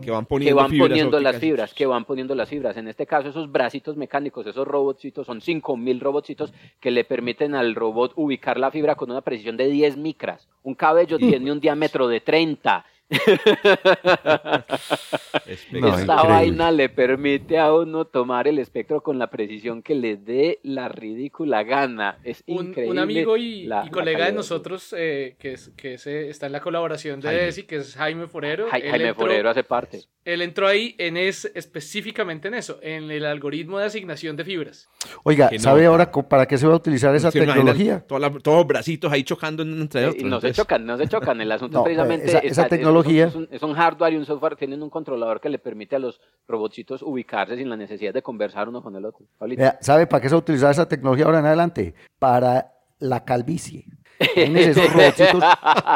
S2: que van poniendo,
S4: las fibras, que van poniendo las fibras. En este caso, esos bracitos mecánicos, esos robotcitos, son 5000 robotcitos que le permiten al robot ubicar la fibra con una precisión de 10 micras. Un cabello tiene un diámetro de 30 Esta vaina le permite a uno tomar el espectro con la precisión que le dé la ridícula gana. Es
S6: un,
S4: increíble.
S6: Un amigo y, colega de nosotros eh, que, es, que está en la colaboración de DESI, que es Jaime Forero.
S4: Jaime Forero hace parte.
S6: Él entró ahí en es, específicamente en eso, en el algoritmo de asignación de fibras.
S3: Oiga, ¿sabe ahora para qué se va a utilizar esa tecnología?
S2: todos los bracitos ahí chocando entre otros.
S4: no se chocan, no se chocan. El asunto es precisamente
S3: esa, tecnología.
S4: Es un, hardware y un software, tienen un controlador que le permite a los robotcitos ubicarse sin la necesidad de conversar uno con el otro.
S3: ¿Sabe para qué se va a utilizar esa tecnología ahora en adelante? Para la calvicie. Tienes esos robotcitos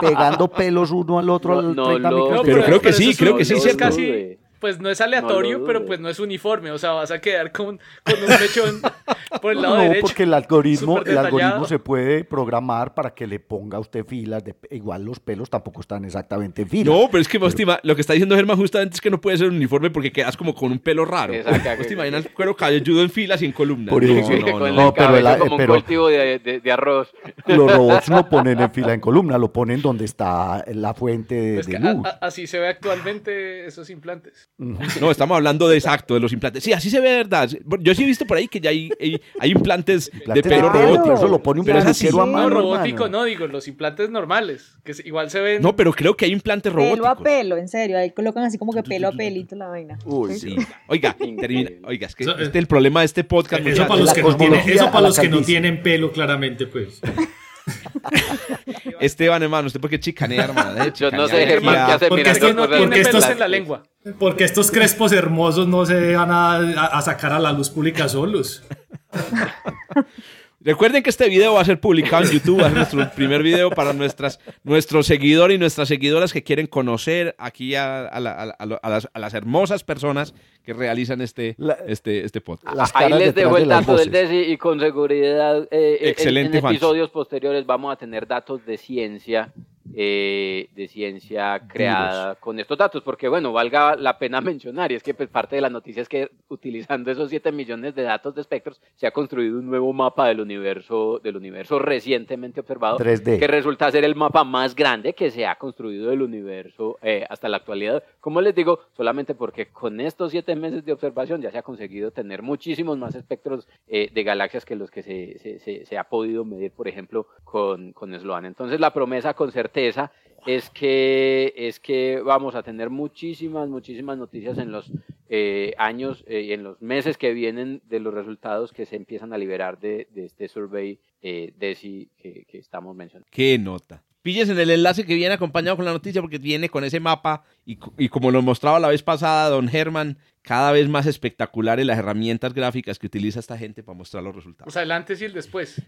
S3: pegando pelos uno al otro al 30
S2: pero, creo que sí, creo que sí,
S6: es casi pues no es aleatorio, pero pues no es uniforme. O sea, vas a quedar con, con un mechón por el lado
S3: no,
S6: derecho.
S3: No, porque el algoritmo, el algoritmo se puede programar para que le ponga a usted filas. De, igual los pelos tampoco están exactamente en fila.
S2: No, pero es que, pero... lo que está diciendo Germán justamente es que no puede ser uniforme porque quedas como con un pelo raro. Exacto. ¿Te imaginas el cuero cabelludo en filas y en columnas?
S3: Por eso.
S4: No, no, no. pero, el, como un cultivo de, de, arroz.
S3: Los robots no ponen en fila en columna, lo ponen donde está la fuente de, pues luz.
S6: así se ve actualmente esos implantes.
S2: No, estamos hablando de exacto, de los implantes. Sí, así se ve, ¿verdad? Yo sí he visto por ahí que ya hay, hay, implantes de pelo robótico.
S3: Eso lo pone un pero a mano.
S6: No, robótico no, digo, los implantes normales, que igual se ven.
S2: No, pero creo que hay implantes robóticos.
S7: Pelo a pelo, en serio, ahí colocan así como que pelo a pelito la vaina.
S2: Uy, sí. Oiga, termina. Oiga, es que este es el problema de este podcast.
S5: Eso para los, que no, tienen, eso para los que no tienen pelo, claramente, pues.
S2: Esteban, hermano, ¿usted por qué chicanea, hermano?
S4: Yo no sé, Germán, ¿qué hace?
S6: Porque, esto, no tiene estos, en la lengua.
S5: Porque estos crespos hermosos no se van a, sacar a la luz pública solos.
S2: Recuerden que este video va a ser publicado en YouTube, es nuestro primer video para nuestras, nuestros seguidores y nuestras seguidoras que quieren conocer aquí a, las, hermosas personas que realizan este, este, este podcast.
S4: Ahí les dejo el dato del DESI y con seguridad eh, eh, en, episodios posteriores vamos a tener datos de ciencia eh, de ciencia creada con estos datos, porque bueno, valga la pena mencionar, y es que pues, parte de la noticia es que utilizando esos 7 millones de datos de espectros se ha construido un nuevo mapa del universo, del universo recientemente observado, que resulta ser el mapa más grande que se ha construido del universo eh, hasta la actualidad. Como les digo, solamente porque con estos 7 meses de observación ya se ha conseguido tener muchísimos más espectros eh, de galaxias que los que se, se, ha podido medir, por ejemplo, con, con Sloan. Entonces la promesa con certeza es que, es que vamos a tener muchísimas, muchísimas noticias en los eh, años eh, y en los meses que vienen de los resultados que se empiezan a liberar de, este survey eh, DESI que, que, estamos mencionando.
S2: Qué nota. Pilles en el enlace que viene acompañado con la noticia porque viene con ese mapa y, y como lo mostraba la vez pasada don Germán, cada vez más espectaculares las herramientas gráficas que utiliza esta gente para mostrar los resultados.
S6: O sea, el antes y el después.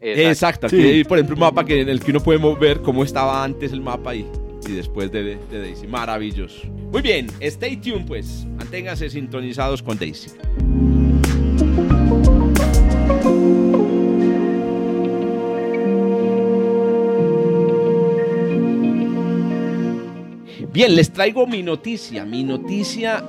S2: Exacto. por ejemplo, un mapa que, en el que uno puede ver cómo estaba antes el mapa y, y después de, de, Daisy. Maravilloso. Muy bien, stay tuned pues. Manténganse sintonizados con Daisy. Bien, les traigo mi noticia. Mi noticia,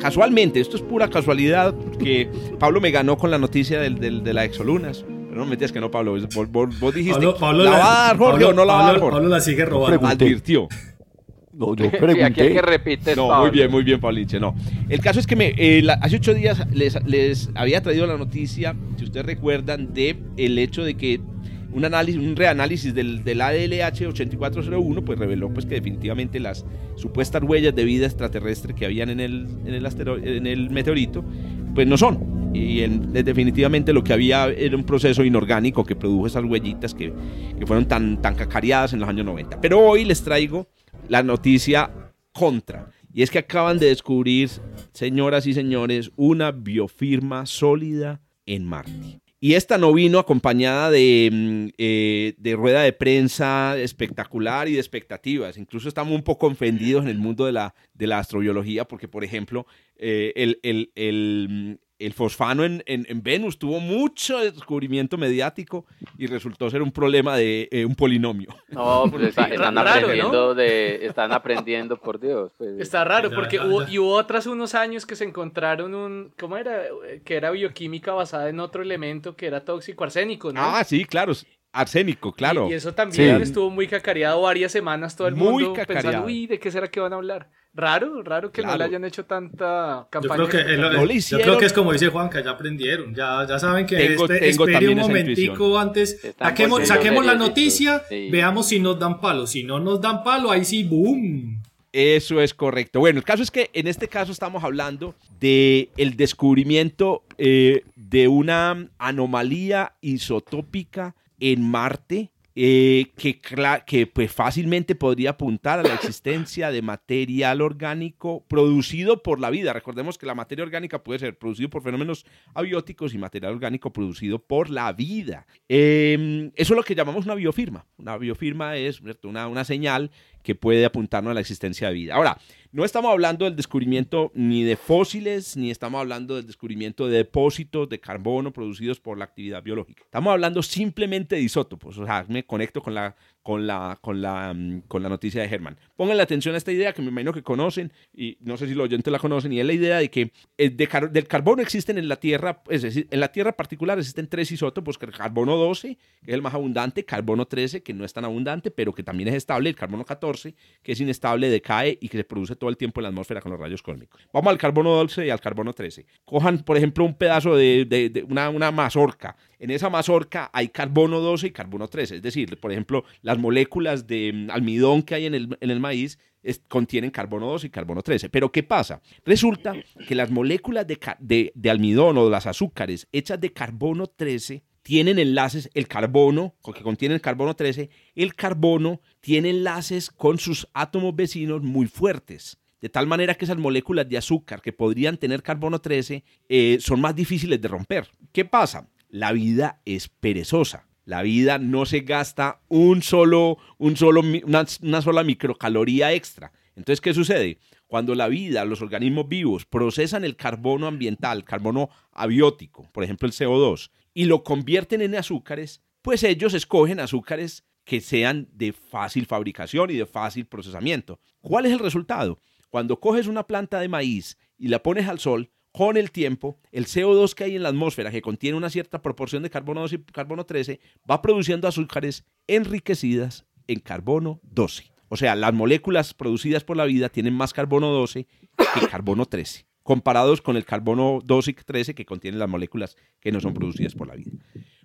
S2: casualmente, esto es pura casualidad, porque Pablo me ganó con la noticia del, del, de la Exolunas no me que no, Pablo. Vos, dijiste,
S5: Pablo, ¿la, va a dar Jorge o no la va a dar
S2: Jorge?
S5: Pablo la sigue robando.
S2: Advirtió.
S3: No, yo pregunté.
S4: aquí hay que repetir,
S2: No, muy bien, muy bien, Pauliche. No. El caso es que me, eh, hace ocho días les, les, había traído la noticia, si ustedes recuerdan, de el hecho de que un análisis, un reanálisis del, del ADLH 8401 pues reveló pues que definitivamente las supuestas huellas de vida extraterrestre que habían en el, en el, en el meteorito pues no son y definitivamente lo que había era un proceso inorgánico que produjo esas huellitas que, que, fueron tan, tan cacareadas en los años 90. Pero hoy les traigo la noticia contra. Y es que acaban de descubrir, señoras y señores, una biofirma sólida en Marte. Y esta no vino acompañada de, mm, eh, de, rueda de prensa espectacular y de expectativas. Incluso estamos un poco ofendidos en el mundo de la, de la astrobiología porque, por ejemplo, eh, el, el, el, el fosfano en, en, Venus tuvo mucho descubrimiento mediático y resultó ser un problema de eh, un polinomio.
S4: No, pues están, aprendiendo de, están aprendiendo, por Dios. Pues.
S6: Está raro, porque hubo, y hubo otras unos años que se encontraron un, ¿cómo era? Que era bioquímica basada en otro elemento que era tóxico arsénico, ¿no?
S2: Ah, sí, claro. Arsénico, claro.
S6: Y, eso también estuvo muy cacareado varias semanas todo el mundo pensando, uy, ¿de qué será que van a hablar? Raro, raro que no le hayan hecho tanta campaña.
S5: Yo creo que, yo creo que es como dice Juan, que ya aprendieron. Ya, ya saben que este, espere un momentico antes. Saquemos, saquemos la noticia, veamos si nos dan palo. Si no nos dan palo, ahí sí, boom.
S2: Eso es correcto. Bueno, el caso es que en este caso estamos hablando de el descubrimiento eh, de una anomalía isotópica en Marte eh, que, que pues fácilmente podría apuntar a la existencia de material orgánico producido por la vida. Recordemos que la materia orgánica puede ser producido por fenómenos abióticos y material orgánico producido por la vida. Em, eso es lo que llamamos una biofirma. Una biofirma es una, una señal que puede apuntarnos a la existencia de vida. Ahora, no estamos hablando del descubrimiento ni de fósiles, ni estamos hablando del descubrimiento de depósitos de carbono producidos por la actividad biológica. Estamos hablando simplemente de isótopos. O sea, me conecto con la, con la, con la, mm, con la noticia de Germán. Pónganle atención a esta idea que me imagino que conocen, y no sé si los oyentes la conocen, y es la idea de que eh, del carbono existen en la Tierra, es decir, en la Tierra particular existen tres isótopos, que el carbono 12, que es el más abundante, carbono 13, que no es tan abundante, pero que también es estable, el carbono 14, que es inestable, decae y que se produce todo el tiempo en la atmósfera con los rayos cósmicos. Vamos al carbono 12 y al carbono 13. Cojan, por ejemplo, un pedazo de, una, mazorca. En esa mazorca hay carbono 12 y carbono 13. Es decir, por ejemplo, las moléculas de mm, almidón que hay en el, maíz contienen carbono 12 y carbono 13. Pero ¿qué pasa? Resulta que las moléculas de, de, de almidón o las azúcares hechas de carbono 13 tienen enlaces, el carbono, que contiene el carbono 13, el carbono tiene enlaces con sus átomos vecinos muy fuertes de tal manera que esas moléculas de azúcar que podrían tener carbono 13 eh, son más difíciles de romper. ¿Qué pasa? La vida es perezosa. La vida no se gasta un solo, un solo, una, una sola microcaloría extra. Entonces, ¿qué sucede? Cuando la vida, los organismos vivos procesan el carbono ambiental, carbono abiótico, por ejemplo el CO2, y lo convierten en azúcares, pues ellos escogen azúcares que sean de fácil fabricación y de fácil procesamiento. ¿Cuál es el resultado? Cuando coges una planta de maíz y la pones al sol, con el tiempo, el CO2 que hay en la atmósfera, que contiene una cierta proporción de carbono 12 y carbono 13, va produciendo azúcares enriquecidas en carbono 12. O sea, las moléculas producidas por la vida tienen más carbono 12 que carbono 13, comparados con el carbono 12 y 13 que contienen las moléculas que no son producidas por la vida.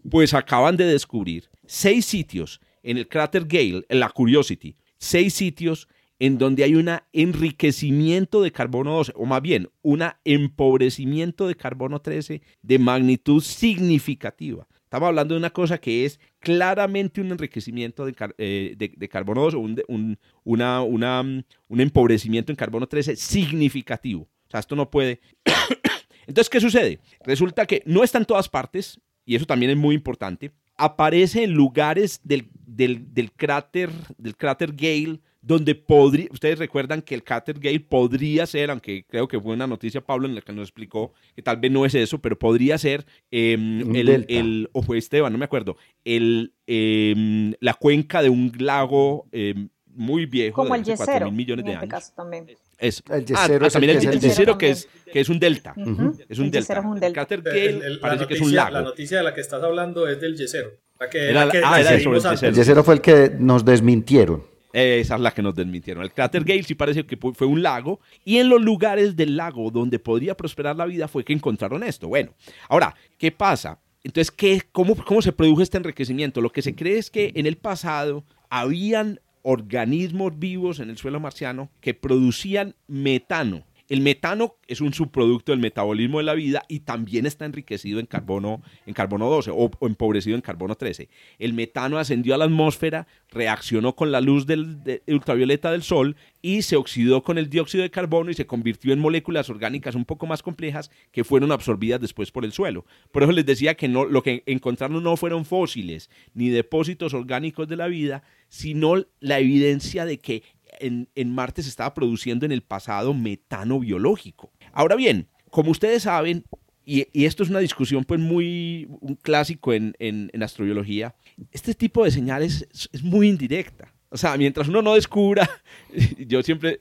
S2: Pues acaban de descubrir seis sitios en el cráter Gale, en la Curiosity, seis sitios en donde hay un enriquecimiento de carbono 12, o más bien, un empobrecimiento de carbono 13 de magnitud significativa. Estamos hablando de una cosa que es claramente un enriquecimiento de, eh, carbono 12, un, una, un empobrecimiento en carbono 13 significativo. O sea, esto no puede... Entonces, ¿qué sucede? Resulta que no está en todas partes, y eso también es muy importante, aparece en lugares del, del cráter, del cráter Gale donde podría, ustedes recuerdan que el Gale podría ser, aunque creo que fue una noticia Pablo en la que nos explicó que tal vez no es eso, pero podría ser em, el, el, o fue Esteban, no me acuerdo, el, em, la cuenca de un lago em, muy viejo,
S7: como el yesero,
S2: mil millones de
S7: este
S2: años.
S7: Caso también.
S2: Es,
S3: el yesero ah,
S2: es también el, el, yesero que es, que es un delta. Es un
S7: el
S2: delta.
S7: Es un delta.
S2: El Gale parece
S5: noticia,
S2: que es un lago.
S5: La noticia de la que estás hablando es del yesero. La que,
S2: era,
S5: la que
S2: ah, era eso, el yesero.
S3: El yesero fue el que nos desmintieron.
S2: Esa es la que nos desmintieron. El cráter Gale sí parece que fue un lago y en los lugares del lago donde podría prosperar la vida fue que encontraron esto. Bueno, ahora, ¿qué pasa? Entonces, ¿qué, cómo, ¿cómo se produjo este enriquecimiento? Lo que se cree es que en el pasado habían organismos vivos en el suelo marciano que producían metano el metano es un subproducto del metabolismo de la vida y también está enriquecido en carbono, en carbono 12 o, empobrecido en carbono 13. El metano ascendió a la atmósfera, reaccionó con la luz del, ultravioleta del sol y se oxidó con el dióxido de carbono y se convirtió en moléculas orgánicas un poco más complejas que fueron absorbidas después por el suelo. Por eso les decía que no, lo que encontraron no fueron fósiles ni depósitos orgánicos de la vida, sino la evidencia de que en, Marte se estaba produciendo en el pasado metano biológico. Ahora bien, como ustedes saben, y, esto es una discusión pues muy un clásico en, astrobiología, este tipo de señales es muy indirecta. O sea, mientras uno no descubra, yo siempre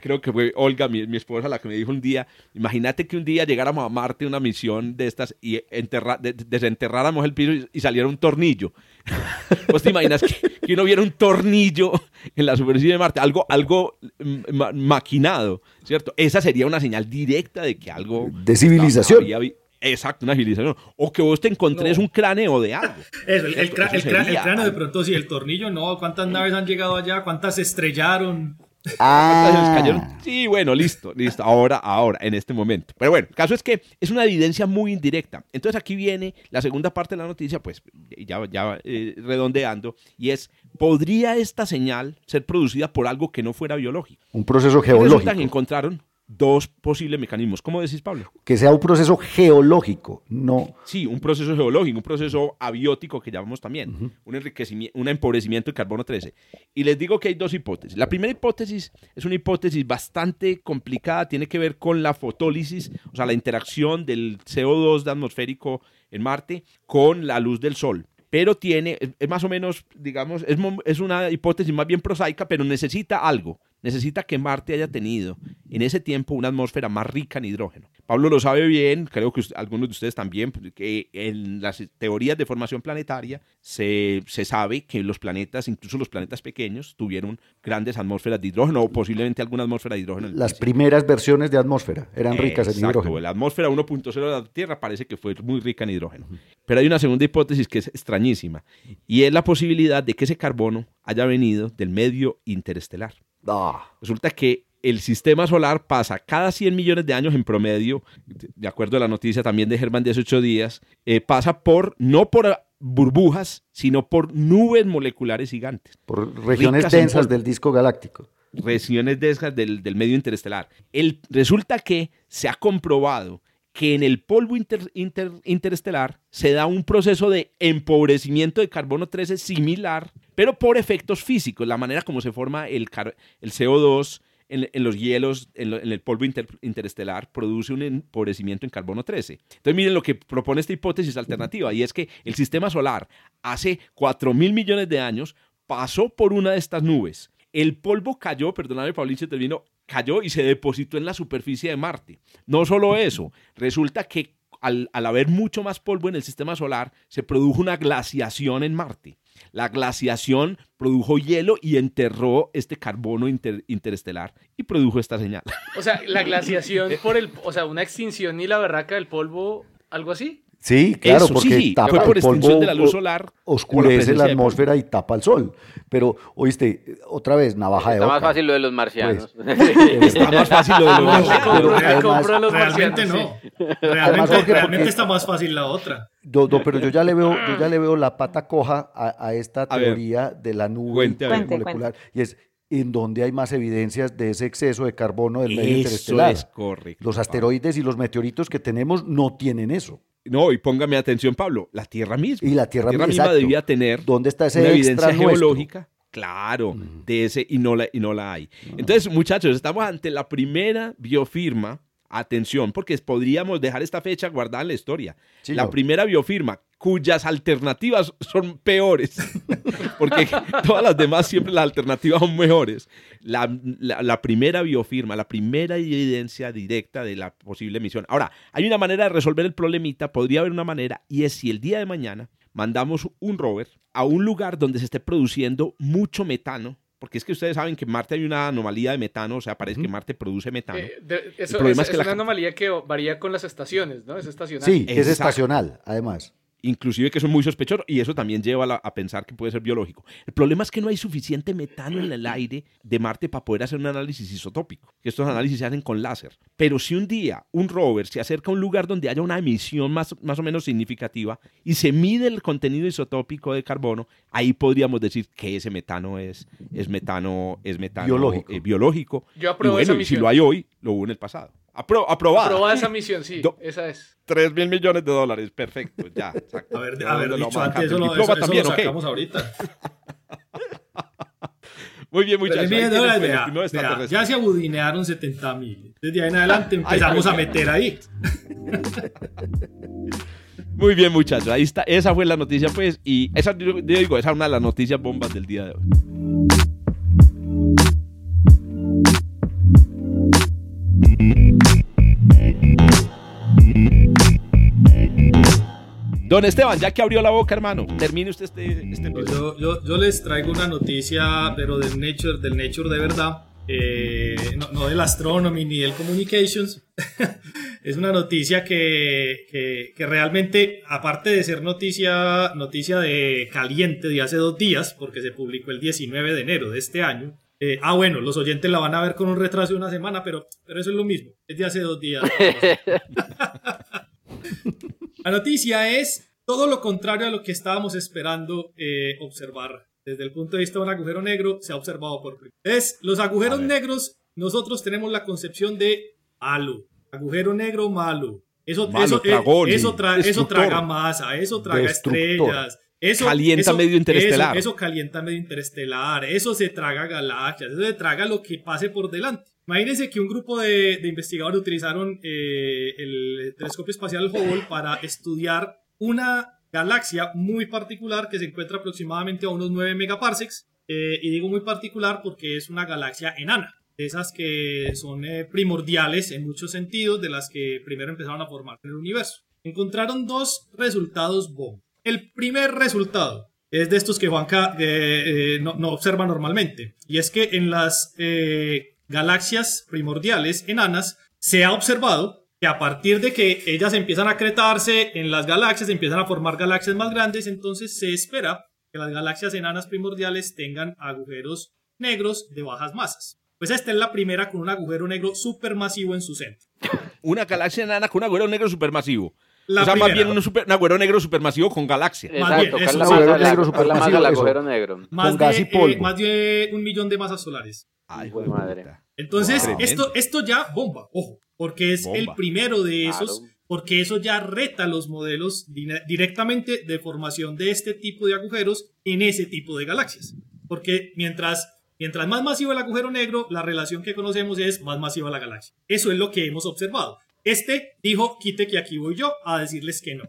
S2: creo que fue Olga, mi, esposa, la que me dijo un día, imagínate que un día llegáramos a Marte una misión de estas y desenterráramos el piso y, saliera un tornillo. ¿Vos te imaginas que, uno viera un tornillo en la superficie de Marte? Algo, algo maquinado, ¿cierto? Esa sería una señal directa de que algo...
S3: De civilización.
S2: Exacto, una civilización. O que vos te encontres un cráneo de algo.
S5: Eso, el, cráneo de pronto sí, el tornillo no. ¿Cuántas naves han llegado allá? ¿Cuántas estrellaron?
S3: Ah.
S2: Sí, bueno, listo, listo. Ahora, ahora, en este momento. Pero bueno, el caso es que es una evidencia muy indirecta. Entonces aquí viene la segunda parte de la noticia, pues ya, ya eh, redondeando, y es, ¿podría esta señal ser producida por algo que no fuera biológico?
S3: Un proceso geológico.
S2: que encontraron dos posibles mecanismos. ¿Cómo decís, Pablo?
S3: Que sea un proceso geológico, no.
S2: Sí, un proceso geológico, un proceso abiótico que llamamos también, un enriquecimiento, un empobrecimiento de carbono 13. Y les digo que hay dos hipótesis. La primera hipótesis es una hipótesis bastante complicada, tiene que ver con la fotólisis, o sea, la interacción del CO2 de atmosférico en Marte con la luz del Sol pero tiene, es más o menos, digamos, es, es, una hipótesis más bien prosaica, pero necesita algo necesita que Marte haya tenido en ese tiempo una atmósfera más rica en hidrógeno. Pablo lo sabe bien, creo que algunos de ustedes también, que en las teorías de formación planetaria se, sabe que los planetas, incluso los planetas pequeños, tuvieron grandes atmósferas de hidrógeno o posiblemente alguna atmósfera de hidrógeno.
S3: Las primeras versiones de atmósfera eran ricas en hidrógeno.
S2: La atmósfera 1.0 de la Tierra parece que fue muy rica en hidrógeno. Pero hay una segunda hipótesis que es extrañísima y es la posibilidad de que ese carbono haya venido del medio interestelar. Resulta que el sistema solar pasa cada 100 millones de años en promedio, de acuerdo a la noticia también de Germán de hace 8 días, eh, pasa por, no por burbujas, sino por nubes moleculares gigantes.
S3: Por regiones densas del disco galáctico.
S2: Regiones densas del, del medio interestelar. El, resulta que se ha comprobado que en el polvo interestelar se da un proceso de empobrecimiento de carbono 13 similar, pero por efectos físicos, la manera como se forma el, el CO2 en, los hielos, en, el polvo interestelar, produce un empobrecimiento en carbono 13. Entonces miren lo que propone esta hipótesis alternativa, y es que el sistema solar hace 4 mil millones de años pasó por una de estas nubes. El polvo cayó, perdóname, Paulino, terminó, cayó y se depositó en la superficie de Marte. No solo eso, resulta que al, haber mucho más polvo en el sistema solar, se produjo una glaciación en Marte. La glaciación produjo hielo y enterró este carbono interestelar y produjo esta señal.
S6: O sea, la glaciación por el, o sea, una extinción y la berraca del polvo, algo así.
S3: Sí, claro, porque
S2: sí, tapa por extinción de la luz solar.
S3: Oscurece la, atmósfera y tapa el sol. Pero, oíste, otra vez, navaja de
S4: Está más fácil lo de los marcianos.
S2: Pues, está más fácil lo de los
S5: marcianos. realmente no. Realmente, está más fácil la otra.
S3: pero yo ya le veo, yo ya le veo la pata coja a, esta teoría de la nube molecular. Y es, en donde hay más evidencias de ese exceso de carbono del medio interestelar.
S2: Es correcto.
S3: Los asteroides y los meteoritos que tenemos no tienen eso.
S2: No, y póngame atención, Pablo, la Tierra misma.
S3: Y la Tierra,
S2: misma debía tener
S3: ¿Dónde está ese
S2: una evidencia geológica. Claro, mm. de ese y no, la, y no la hay. Entonces, muchachos, estamos ante la primera biofirma Atención, porque podríamos dejar esta fecha guardada en la historia. la primera biofirma, cuyas alternativas son peores, porque todas las demás siempre las alternativas son mejores. La, la, primera biofirma, la primera evidencia directa de la posible emisión. Ahora, hay una manera de resolver el problemita, podría haber una manera, y es si el día de mañana mandamos un rover a un lugar donde se esté produciendo mucho metano porque es que ustedes saben que en Marte hay una anomalía de metano, o sea, parece que Marte produce metano.
S6: Eh, eso, es, es, una anomalía que varía con las estaciones, ¿no? Es estacional.
S3: Sí, es estacional, además
S2: inclusive que son muy sospechosos, y eso también lleva a, pensar que puede ser biológico. El problema es que no hay suficiente metano en el aire de Marte para poder hacer un análisis isotópico, que estos análisis se hacen con láser. Pero si un día un rover se acerca a un lugar donde haya una emisión más, más o menos significativa y se mide el contenido isotópico de carbono, ahí podríamos decir que ese metano es, es metano, es metano biológico. Eh, biológico.
S6: Yo apruebo y
S2: bueno, si lo hay hoy, lo hubo en el pasado. Apro aprobada.
S6: Aprobada esa misión, sí. esa es.
S2: 3 mil millones de dólares, perfecto, ya.
S5: A ver, a ver, dicho antes, eso, lo, eso, también, eso lo sacamos ahorita.
S2: Muy bien, muchachos.
S5: Vea, ya se abudinearon 70 mil. Desde ahí en adelante empezamos a meter ahí.
S2: Muy bien, muchachos. Ahí está. Esa fue la noticia, pues. Y esa, yo digo, esa es una de las noticias bombas del día de hoy. Don Esteban, ya que abrió la boca, hermano, termine usted este, este
S5: yo, yo, les traigo una noticia, pero del Nature, del Nature de verdad, eh, no, del Astronomy ni del Communications. es una noticia que, que, realmente, aparte de ser noticia, noticia de caliente de hace dos días, porque se publicó el 19 de enero de este año, eh, ah, bueno, los oyentes la van a ver con un retraso de una semana, pero, pero eso es lo mismo. Es de hace dos días. La noticia es todo lo contrario a lo que estábamos esperando eh, observar. Desde el punto de vista de un agujero negro, se ha observado por primera vez. Los agujeros negros, nosotros tenemos la concepción de malo. Agujero negro malo. Eso, eso, eh, eso, eso, traga masa, eso traga estrellas. Eso,
S2: calienta medio interestelar.
S5: Eso, calienta medio interestelar. Eso se traga galaxias. Eso se traga lo que pase por delante. Imagínense que un grupo de, investigadores utilizaron eh, el telescopio espacial Hubble para estudiar una galaxia muy particular que se encuentra aproximadamente a unos 9 megaparsecs. Eh, y digo muy particular porque es una galaxia enana, esas que son eh, primordiales en muchos sentidos, de las que primero empezaron a formar el universo. Encontraron dos resultados bomba. El primer resultado es de estos que Juanca no, no, observa normalmente, y es que en las galaxias primordiales enanas, se ha observado que a partir de que ellas empiezan a cretarse en las galaxias, empiezan a formar galaxias más grandes, entonces se espera que las galaxias enanas primordiales tengan agujeros negros de bajas masas. Pues esta es la primera con un agujero negro supermasivo en su centro.
S2: Una galaxia enana con un agujero negro supermasivo. La o sea, más bien un, agujero negro supermasivo con galaxia.
S4: Exacto, más bien, eso, agujero negro supermasivo. agujero negro.
S5: Más, con de, gas y polvo. Eh, más de un millón de masas solares.
S4: Ay, madre.
S5: Entonces, esto, esto ya bomba, ojo, porque es el primero de esos, porque eso ya reta los modelos directamente de formación de este tipo de agujeros en ese tipo de galaxias. Porque mientras, mientras más masivo el agujero negro, la relación que conocemos es más masiva la galaxia. Eso es lo que hemos observado. Este dijo, quite que aquí voy yo a decirles que no.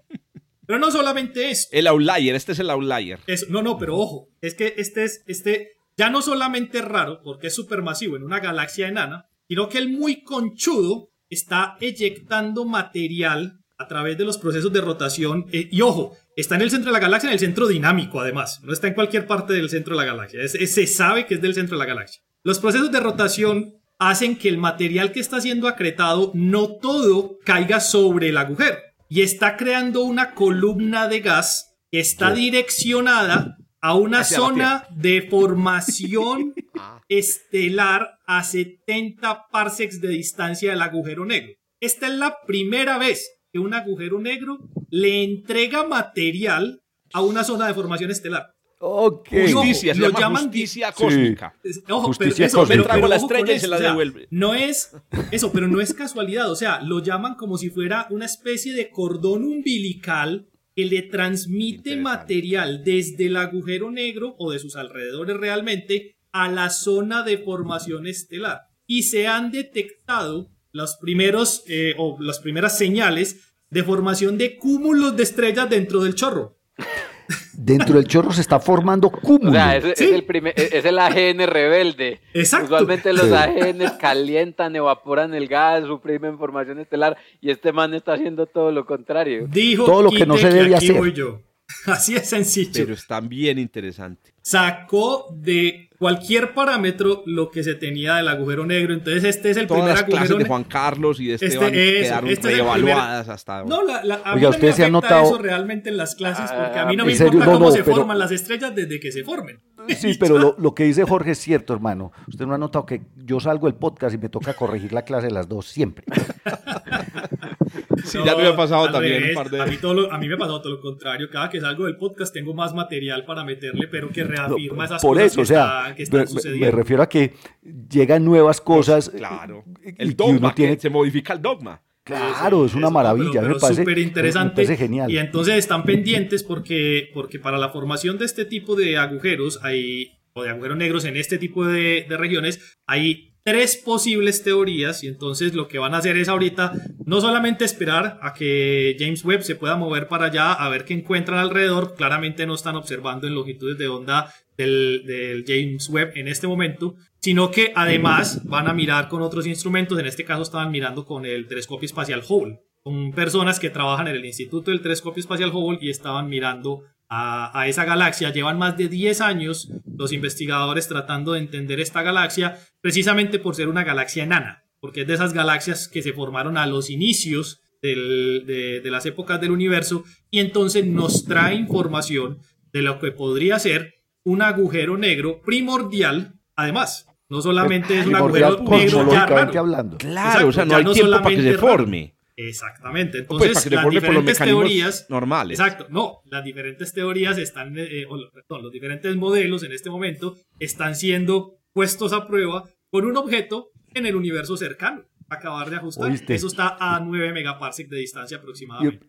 S5: Pero no solamente es.
S2: El outlier, este es el outlier.
S5: no, no, pero ojo, es que este es, este ya no solamente es raro porque es supermasivo en una galaxia enana, sino que el muy conchudo está eyectando material a través de los procesos de rotación. Eh, y ojo, está en el centro de la galaxia, en el centro dinámico además. No está en cualquier parte del centro de la galaxia. se sabe que es del centro de la galaxia. Los procesos de rotación hacen que el material que está siendo acretado no todo caiga sobre el agujero. Y está creando una columna de gas que está direccionada a una zona de formación ah. estelar a 70 parsecs de distancia del agujero negro. Esta es la primera vez que un agujero negro le entrega material a una zona de formación estelar.
S2: Ok. Justicia, lo llaman justicia cósmica.
S5: Ojo, justicia pero, eso, pero, la estrella y se la devuelve. no es eso, pero no es casualidad. O sea, lo llaman como si fuera una especie de cordón umbilical que le transmite material desde el agujero negro o de sus alrededores realmente a la zona de formación estelar. Y se han detectado los primeros eh, o las primeras señales de formación de cúmulos de estrellas dentro del chorro.
S3: Dentro del chorro se está formando cúmulos. O sea,
S4: es, el es, el AGN rebelde.
S5: Exacto.
S4: Usualmente los AGN calientan, evaporan el gas, suprimen formación estelar y este man está haciendo todo lo contrario.
S5: Dijo
S3: todo lo que no se debe hacer.
S5: Así es sencillo.
S2: Pero está bien interesante.
S5: Sacó de cualquier parámetro lo que se tenía del agujero negro. Entonces este es el primer
S2: las
S5: agujero
S2: clases de Juan Carlos y de este quedaron este reevaluadas hasta
S5: No, la, la, a Oiga, mí no me ha notado... eso realmente en las clases porque a mí no me importa cómo se forman las estrellas desde que se formen.
S3: Sí, pero lo, lo, que dice Jorge es cierto, hermano. Usted no ha notado que yo salgo del podcast y me toca corregir la clase de las dos siempre.
S2: Sí, ya me ha pasado también un par de...
S5: A mí, todo a mí me ha pasado todo lo contrario. Cada que salgo del podcast tengo más material para meterle, pero que reafirma esas
S3: por
S5: cosas
S3: eso, o sea, sucediendo. Me refiero a que llegan nuevas cosas.
S2: Pues, claro. El dogma, tiene... se modifica el dogma.
S3: Claro, es una maravilla.
S5: Pero, pero súper interesante. genial. Y entonces están pendientes porque, porque para la formación de este tipo de agujeros hay, o de agujeros negros en este tipo de, de regiones, hay tres posibles teorías y entonces lo que van a hacer es ahorita no solamente esperar a que James Webb se pueda mover para allá a ver qué encuentran alrededor, claramente no están observando en longitudes de onda del, James Webb en este momento, sino que además van a mirar con otros instrumentos, en este caso estaban mirando con el telescopio espacial Hubble, con personas que trabajan en el Instituto del Telescopio Espacial Hubble y estaban mirando a, esa galaxia. Llevan más de 10 años los investigadores tratando de entender esta galaxia, precisamente por ser una galaxia enana, porque es de esas galaxias que se formaron a los inicios de, las épocas del universo y entonces nos trae información de lo que podría ser un agujero negro primordial, además. No solamente es un agujero negro ya
S3: Hablando.
S2: Claro, o sea, no hay tiempo para que se forme.
S5: Exactamente. Pues, Entonces, las diferentes teorías
S2: normales.
S5: Exacto. No, las diferentes teorías están, eh, perdón, los diferentes modelos en este momento están siendo puestos a prueba con un objeto en el universo cercano. Acabar de ajustar. Eso está a 9 megaparsec de distancia aproximadamente.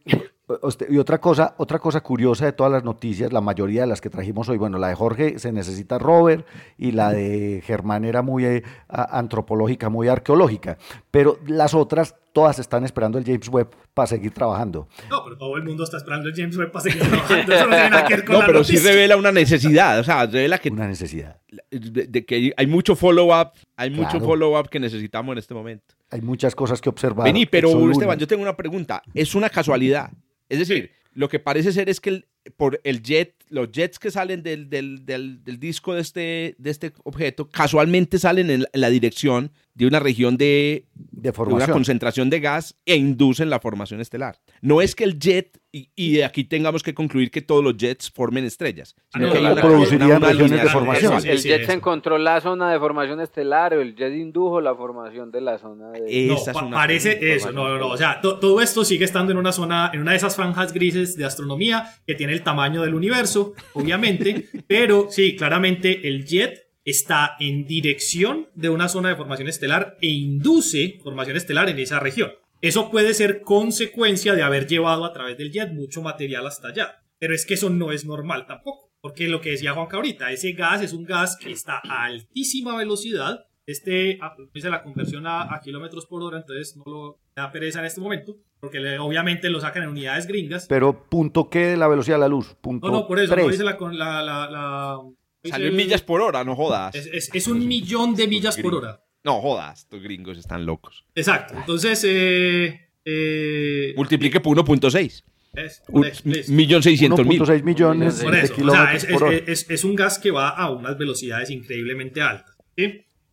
S3: Y otra cosa, otra cosa curiosa de todas las noticias, la mayoría de las que trajimos hoy, bueno, la de Jorge se necesita rover y la de Germán era muy eh, antropológica, muy arqueológica, pero las otras todas están esperando el James Webb para seguir trabajando.
S5: No, pero todo el mundo está esperando el James Webb para seguir trabajando. Eso no tiene nada que ver con
S2: No, pero sí revela una necesidad, o sea, revela que
S3: una necesidad
S2: de, que hay mucho follow up, hay mucho follow up que necesitamos en este momento.
S3: Hay muchas cosas que observar.
S2: Vení, pero Esteban, yo tengo una pregunta. ¿Es una casualidad es decir, lo que parece ser es que el, por el jet, los jets que salen del, del, del, disco de este, de este objeto, casualmente salen en la dirección de una región de,
S3: de, una
S2: concentración de gas e inducen la formación estelar. No es que el jet, y, de aquí tengamos que concluir que todos los jets formen estrellas, sino que
S3: producirían regiones de formación.
S4: el jet se encontró la zona de formación estelar o el jet indujo la formación de la zona de...
S5: no, parece eso, no, no, no, o sea, todo esto sigue estando en una zona, en una de esas franjas grises de astronomía que tiene el tamaño del universo, obviamente, pero sí, claramente el jet está en dirección de una zona de formación estelar e induce formación estelar en esa región. Eso puede ser consecuencia de haber llevado a través del jet mucho material hasta allá. Pero es que eso no es normal tampoco. Porque lo que decía Juanca ahorita, ese gas es un gas que está a altísima velocidad. Este, ah, dice la conversión a, kilómetros por hora, entonces no lo, da pereza en este momento, porque obviamente lo sacan en unidades gringas.
S3: Pero punto qué de la velocidad de la luz, punto
S5: No, no, por eso, no dice la... la, la,
S2: Salió en millas por hora, no jodas.
S5: Es, es, un millón de millas por hora.
S2: No jodas, estos gringos están locos.
S5: Exacto, entonces... Eh, eh,
S2: Multiplique por 1.6.
S5: Es,
S2: millón seiscientos mil.
S3: millones de kilómetros
S5: es, por es, es, un gas que va a unas velocidades increíblemente altas.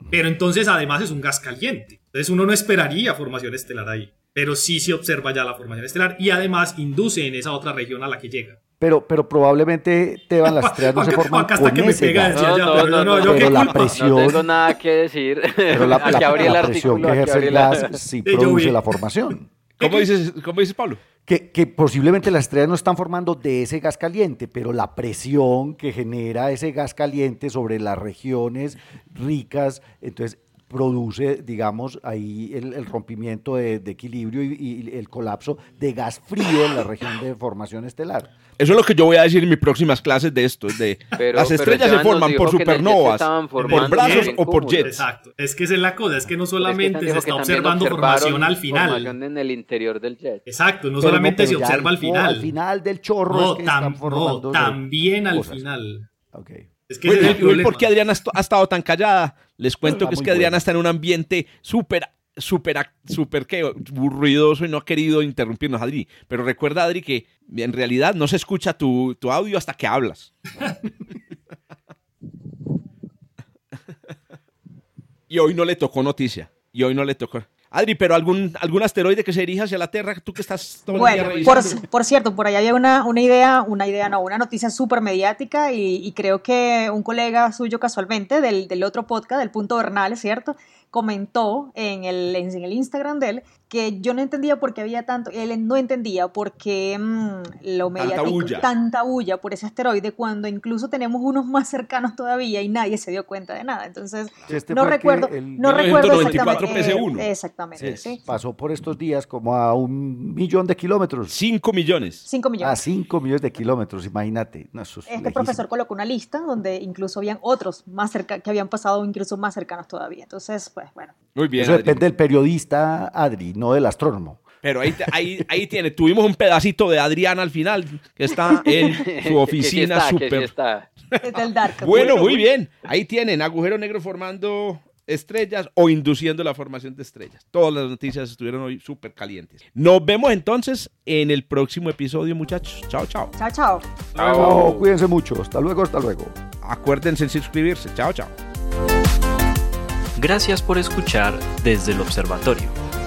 S5: Pero entonces además es un gas caliente. Entonces uno no esperaría formación estelar ahí. Pero sí se observa ya la formación estelar y además induce en esa otra región a la que llega.
S3: Pero, pero probablemente Teban las estrellas no se forman con que ese gas.
S4: No, no, no, no, yo pero la presión, no tengo nada que decir.
S3: Pero la, la, la presión que ejerce el gas sí produce la formación.
S2: ¿Cómo dices, cómo dices Pablo?
S3: que, posiblemente las estrellas no están formando de ese gas caliente, pero la presión que genera ese gas caliente sobre las regiones ricas, entonces produce, digamos, ahí el, rompimiento de, equilibrio y, el colapso de gas frío en la región de formación estelar.
S2: Eso es lo que yo voy a decir en mis próximas clases de esto. De, las estrellas se forman por supernovas, por brazos o por jets.
S5: Exacto. Es que esa es la cosa, es que no solamente se está observando formación al final.
S4: Formación en el interior del jet.
S5: Exacto, no solamente se observa al final.
S3: al final del chorro
S5: no, es también al final.
S3: Okay.
S2: Es que ¿Por qué Adriana ha estado tan callada? Les cuento que es que Adriana está en un ambiente súper, súper, súper ruidoso y no ha querido interrumpirnos, Adri. Pero recuerda, Adri, que en realidad no se escucha tu, tu audio hasta que hablas. y hoy no le tocó noticia. Y hoy no le tocó. Adri, pero algún, algún asteroide que se dirija hacia la Tierra, tú que estás
S7: todo bueno, por, por, cierto, por ahí había una, una idea, una idea, no, una noticia súper mediática y, creo que un colega suyo casualmente del, del otro podcast, del Punto Bernal, ¿cierto? Comentó en el, en el Instagram de él que yo no entendía por qué había tanto, él no entendía por qué mmm, lo mediático, tanta bulla. por ese asteroide cuando incluso tenemos unos más cercanos todavía y nadie se dio cuenta de nada. Entonces, este no recuerdo, no recuerdo exactamente. exactamente, sí,
S3: Pasó por estos días como a un millón de kilómetros.
S2: Cinco millones.
S7: Cinco millones.
S3: A cinco millones de kilómetros, imagínate.
S7: este profesor colocó una lista donde incluso habían otros más cerca, que habían pasado incluso más cercanos todavía. Entonces, pues bueno.
S3: Muy bien. Eso depende del periodista Adri no del astrónomo.
S2: Pero ahí, ahí, ahí tiene, tuvimos un pedacito de Adriana al final, que está en su oficina súper... bueno, muy bien. Ahí tienen, agujero negro formando estrellas o induciendo la formación de estrellas. Todas las noticias estuvieron hoy súper calientes. Nos vemos entonces en el próximo episodio, muchachos. Chao, chao.
S7: Chao, chao.
S3: Chao. Cuídense mucho. Hasta luego, hasta luego.
S2: Acuérdense en suscribirse. Chao, chao.
S1: Gracias por escuchar desde el observatorio.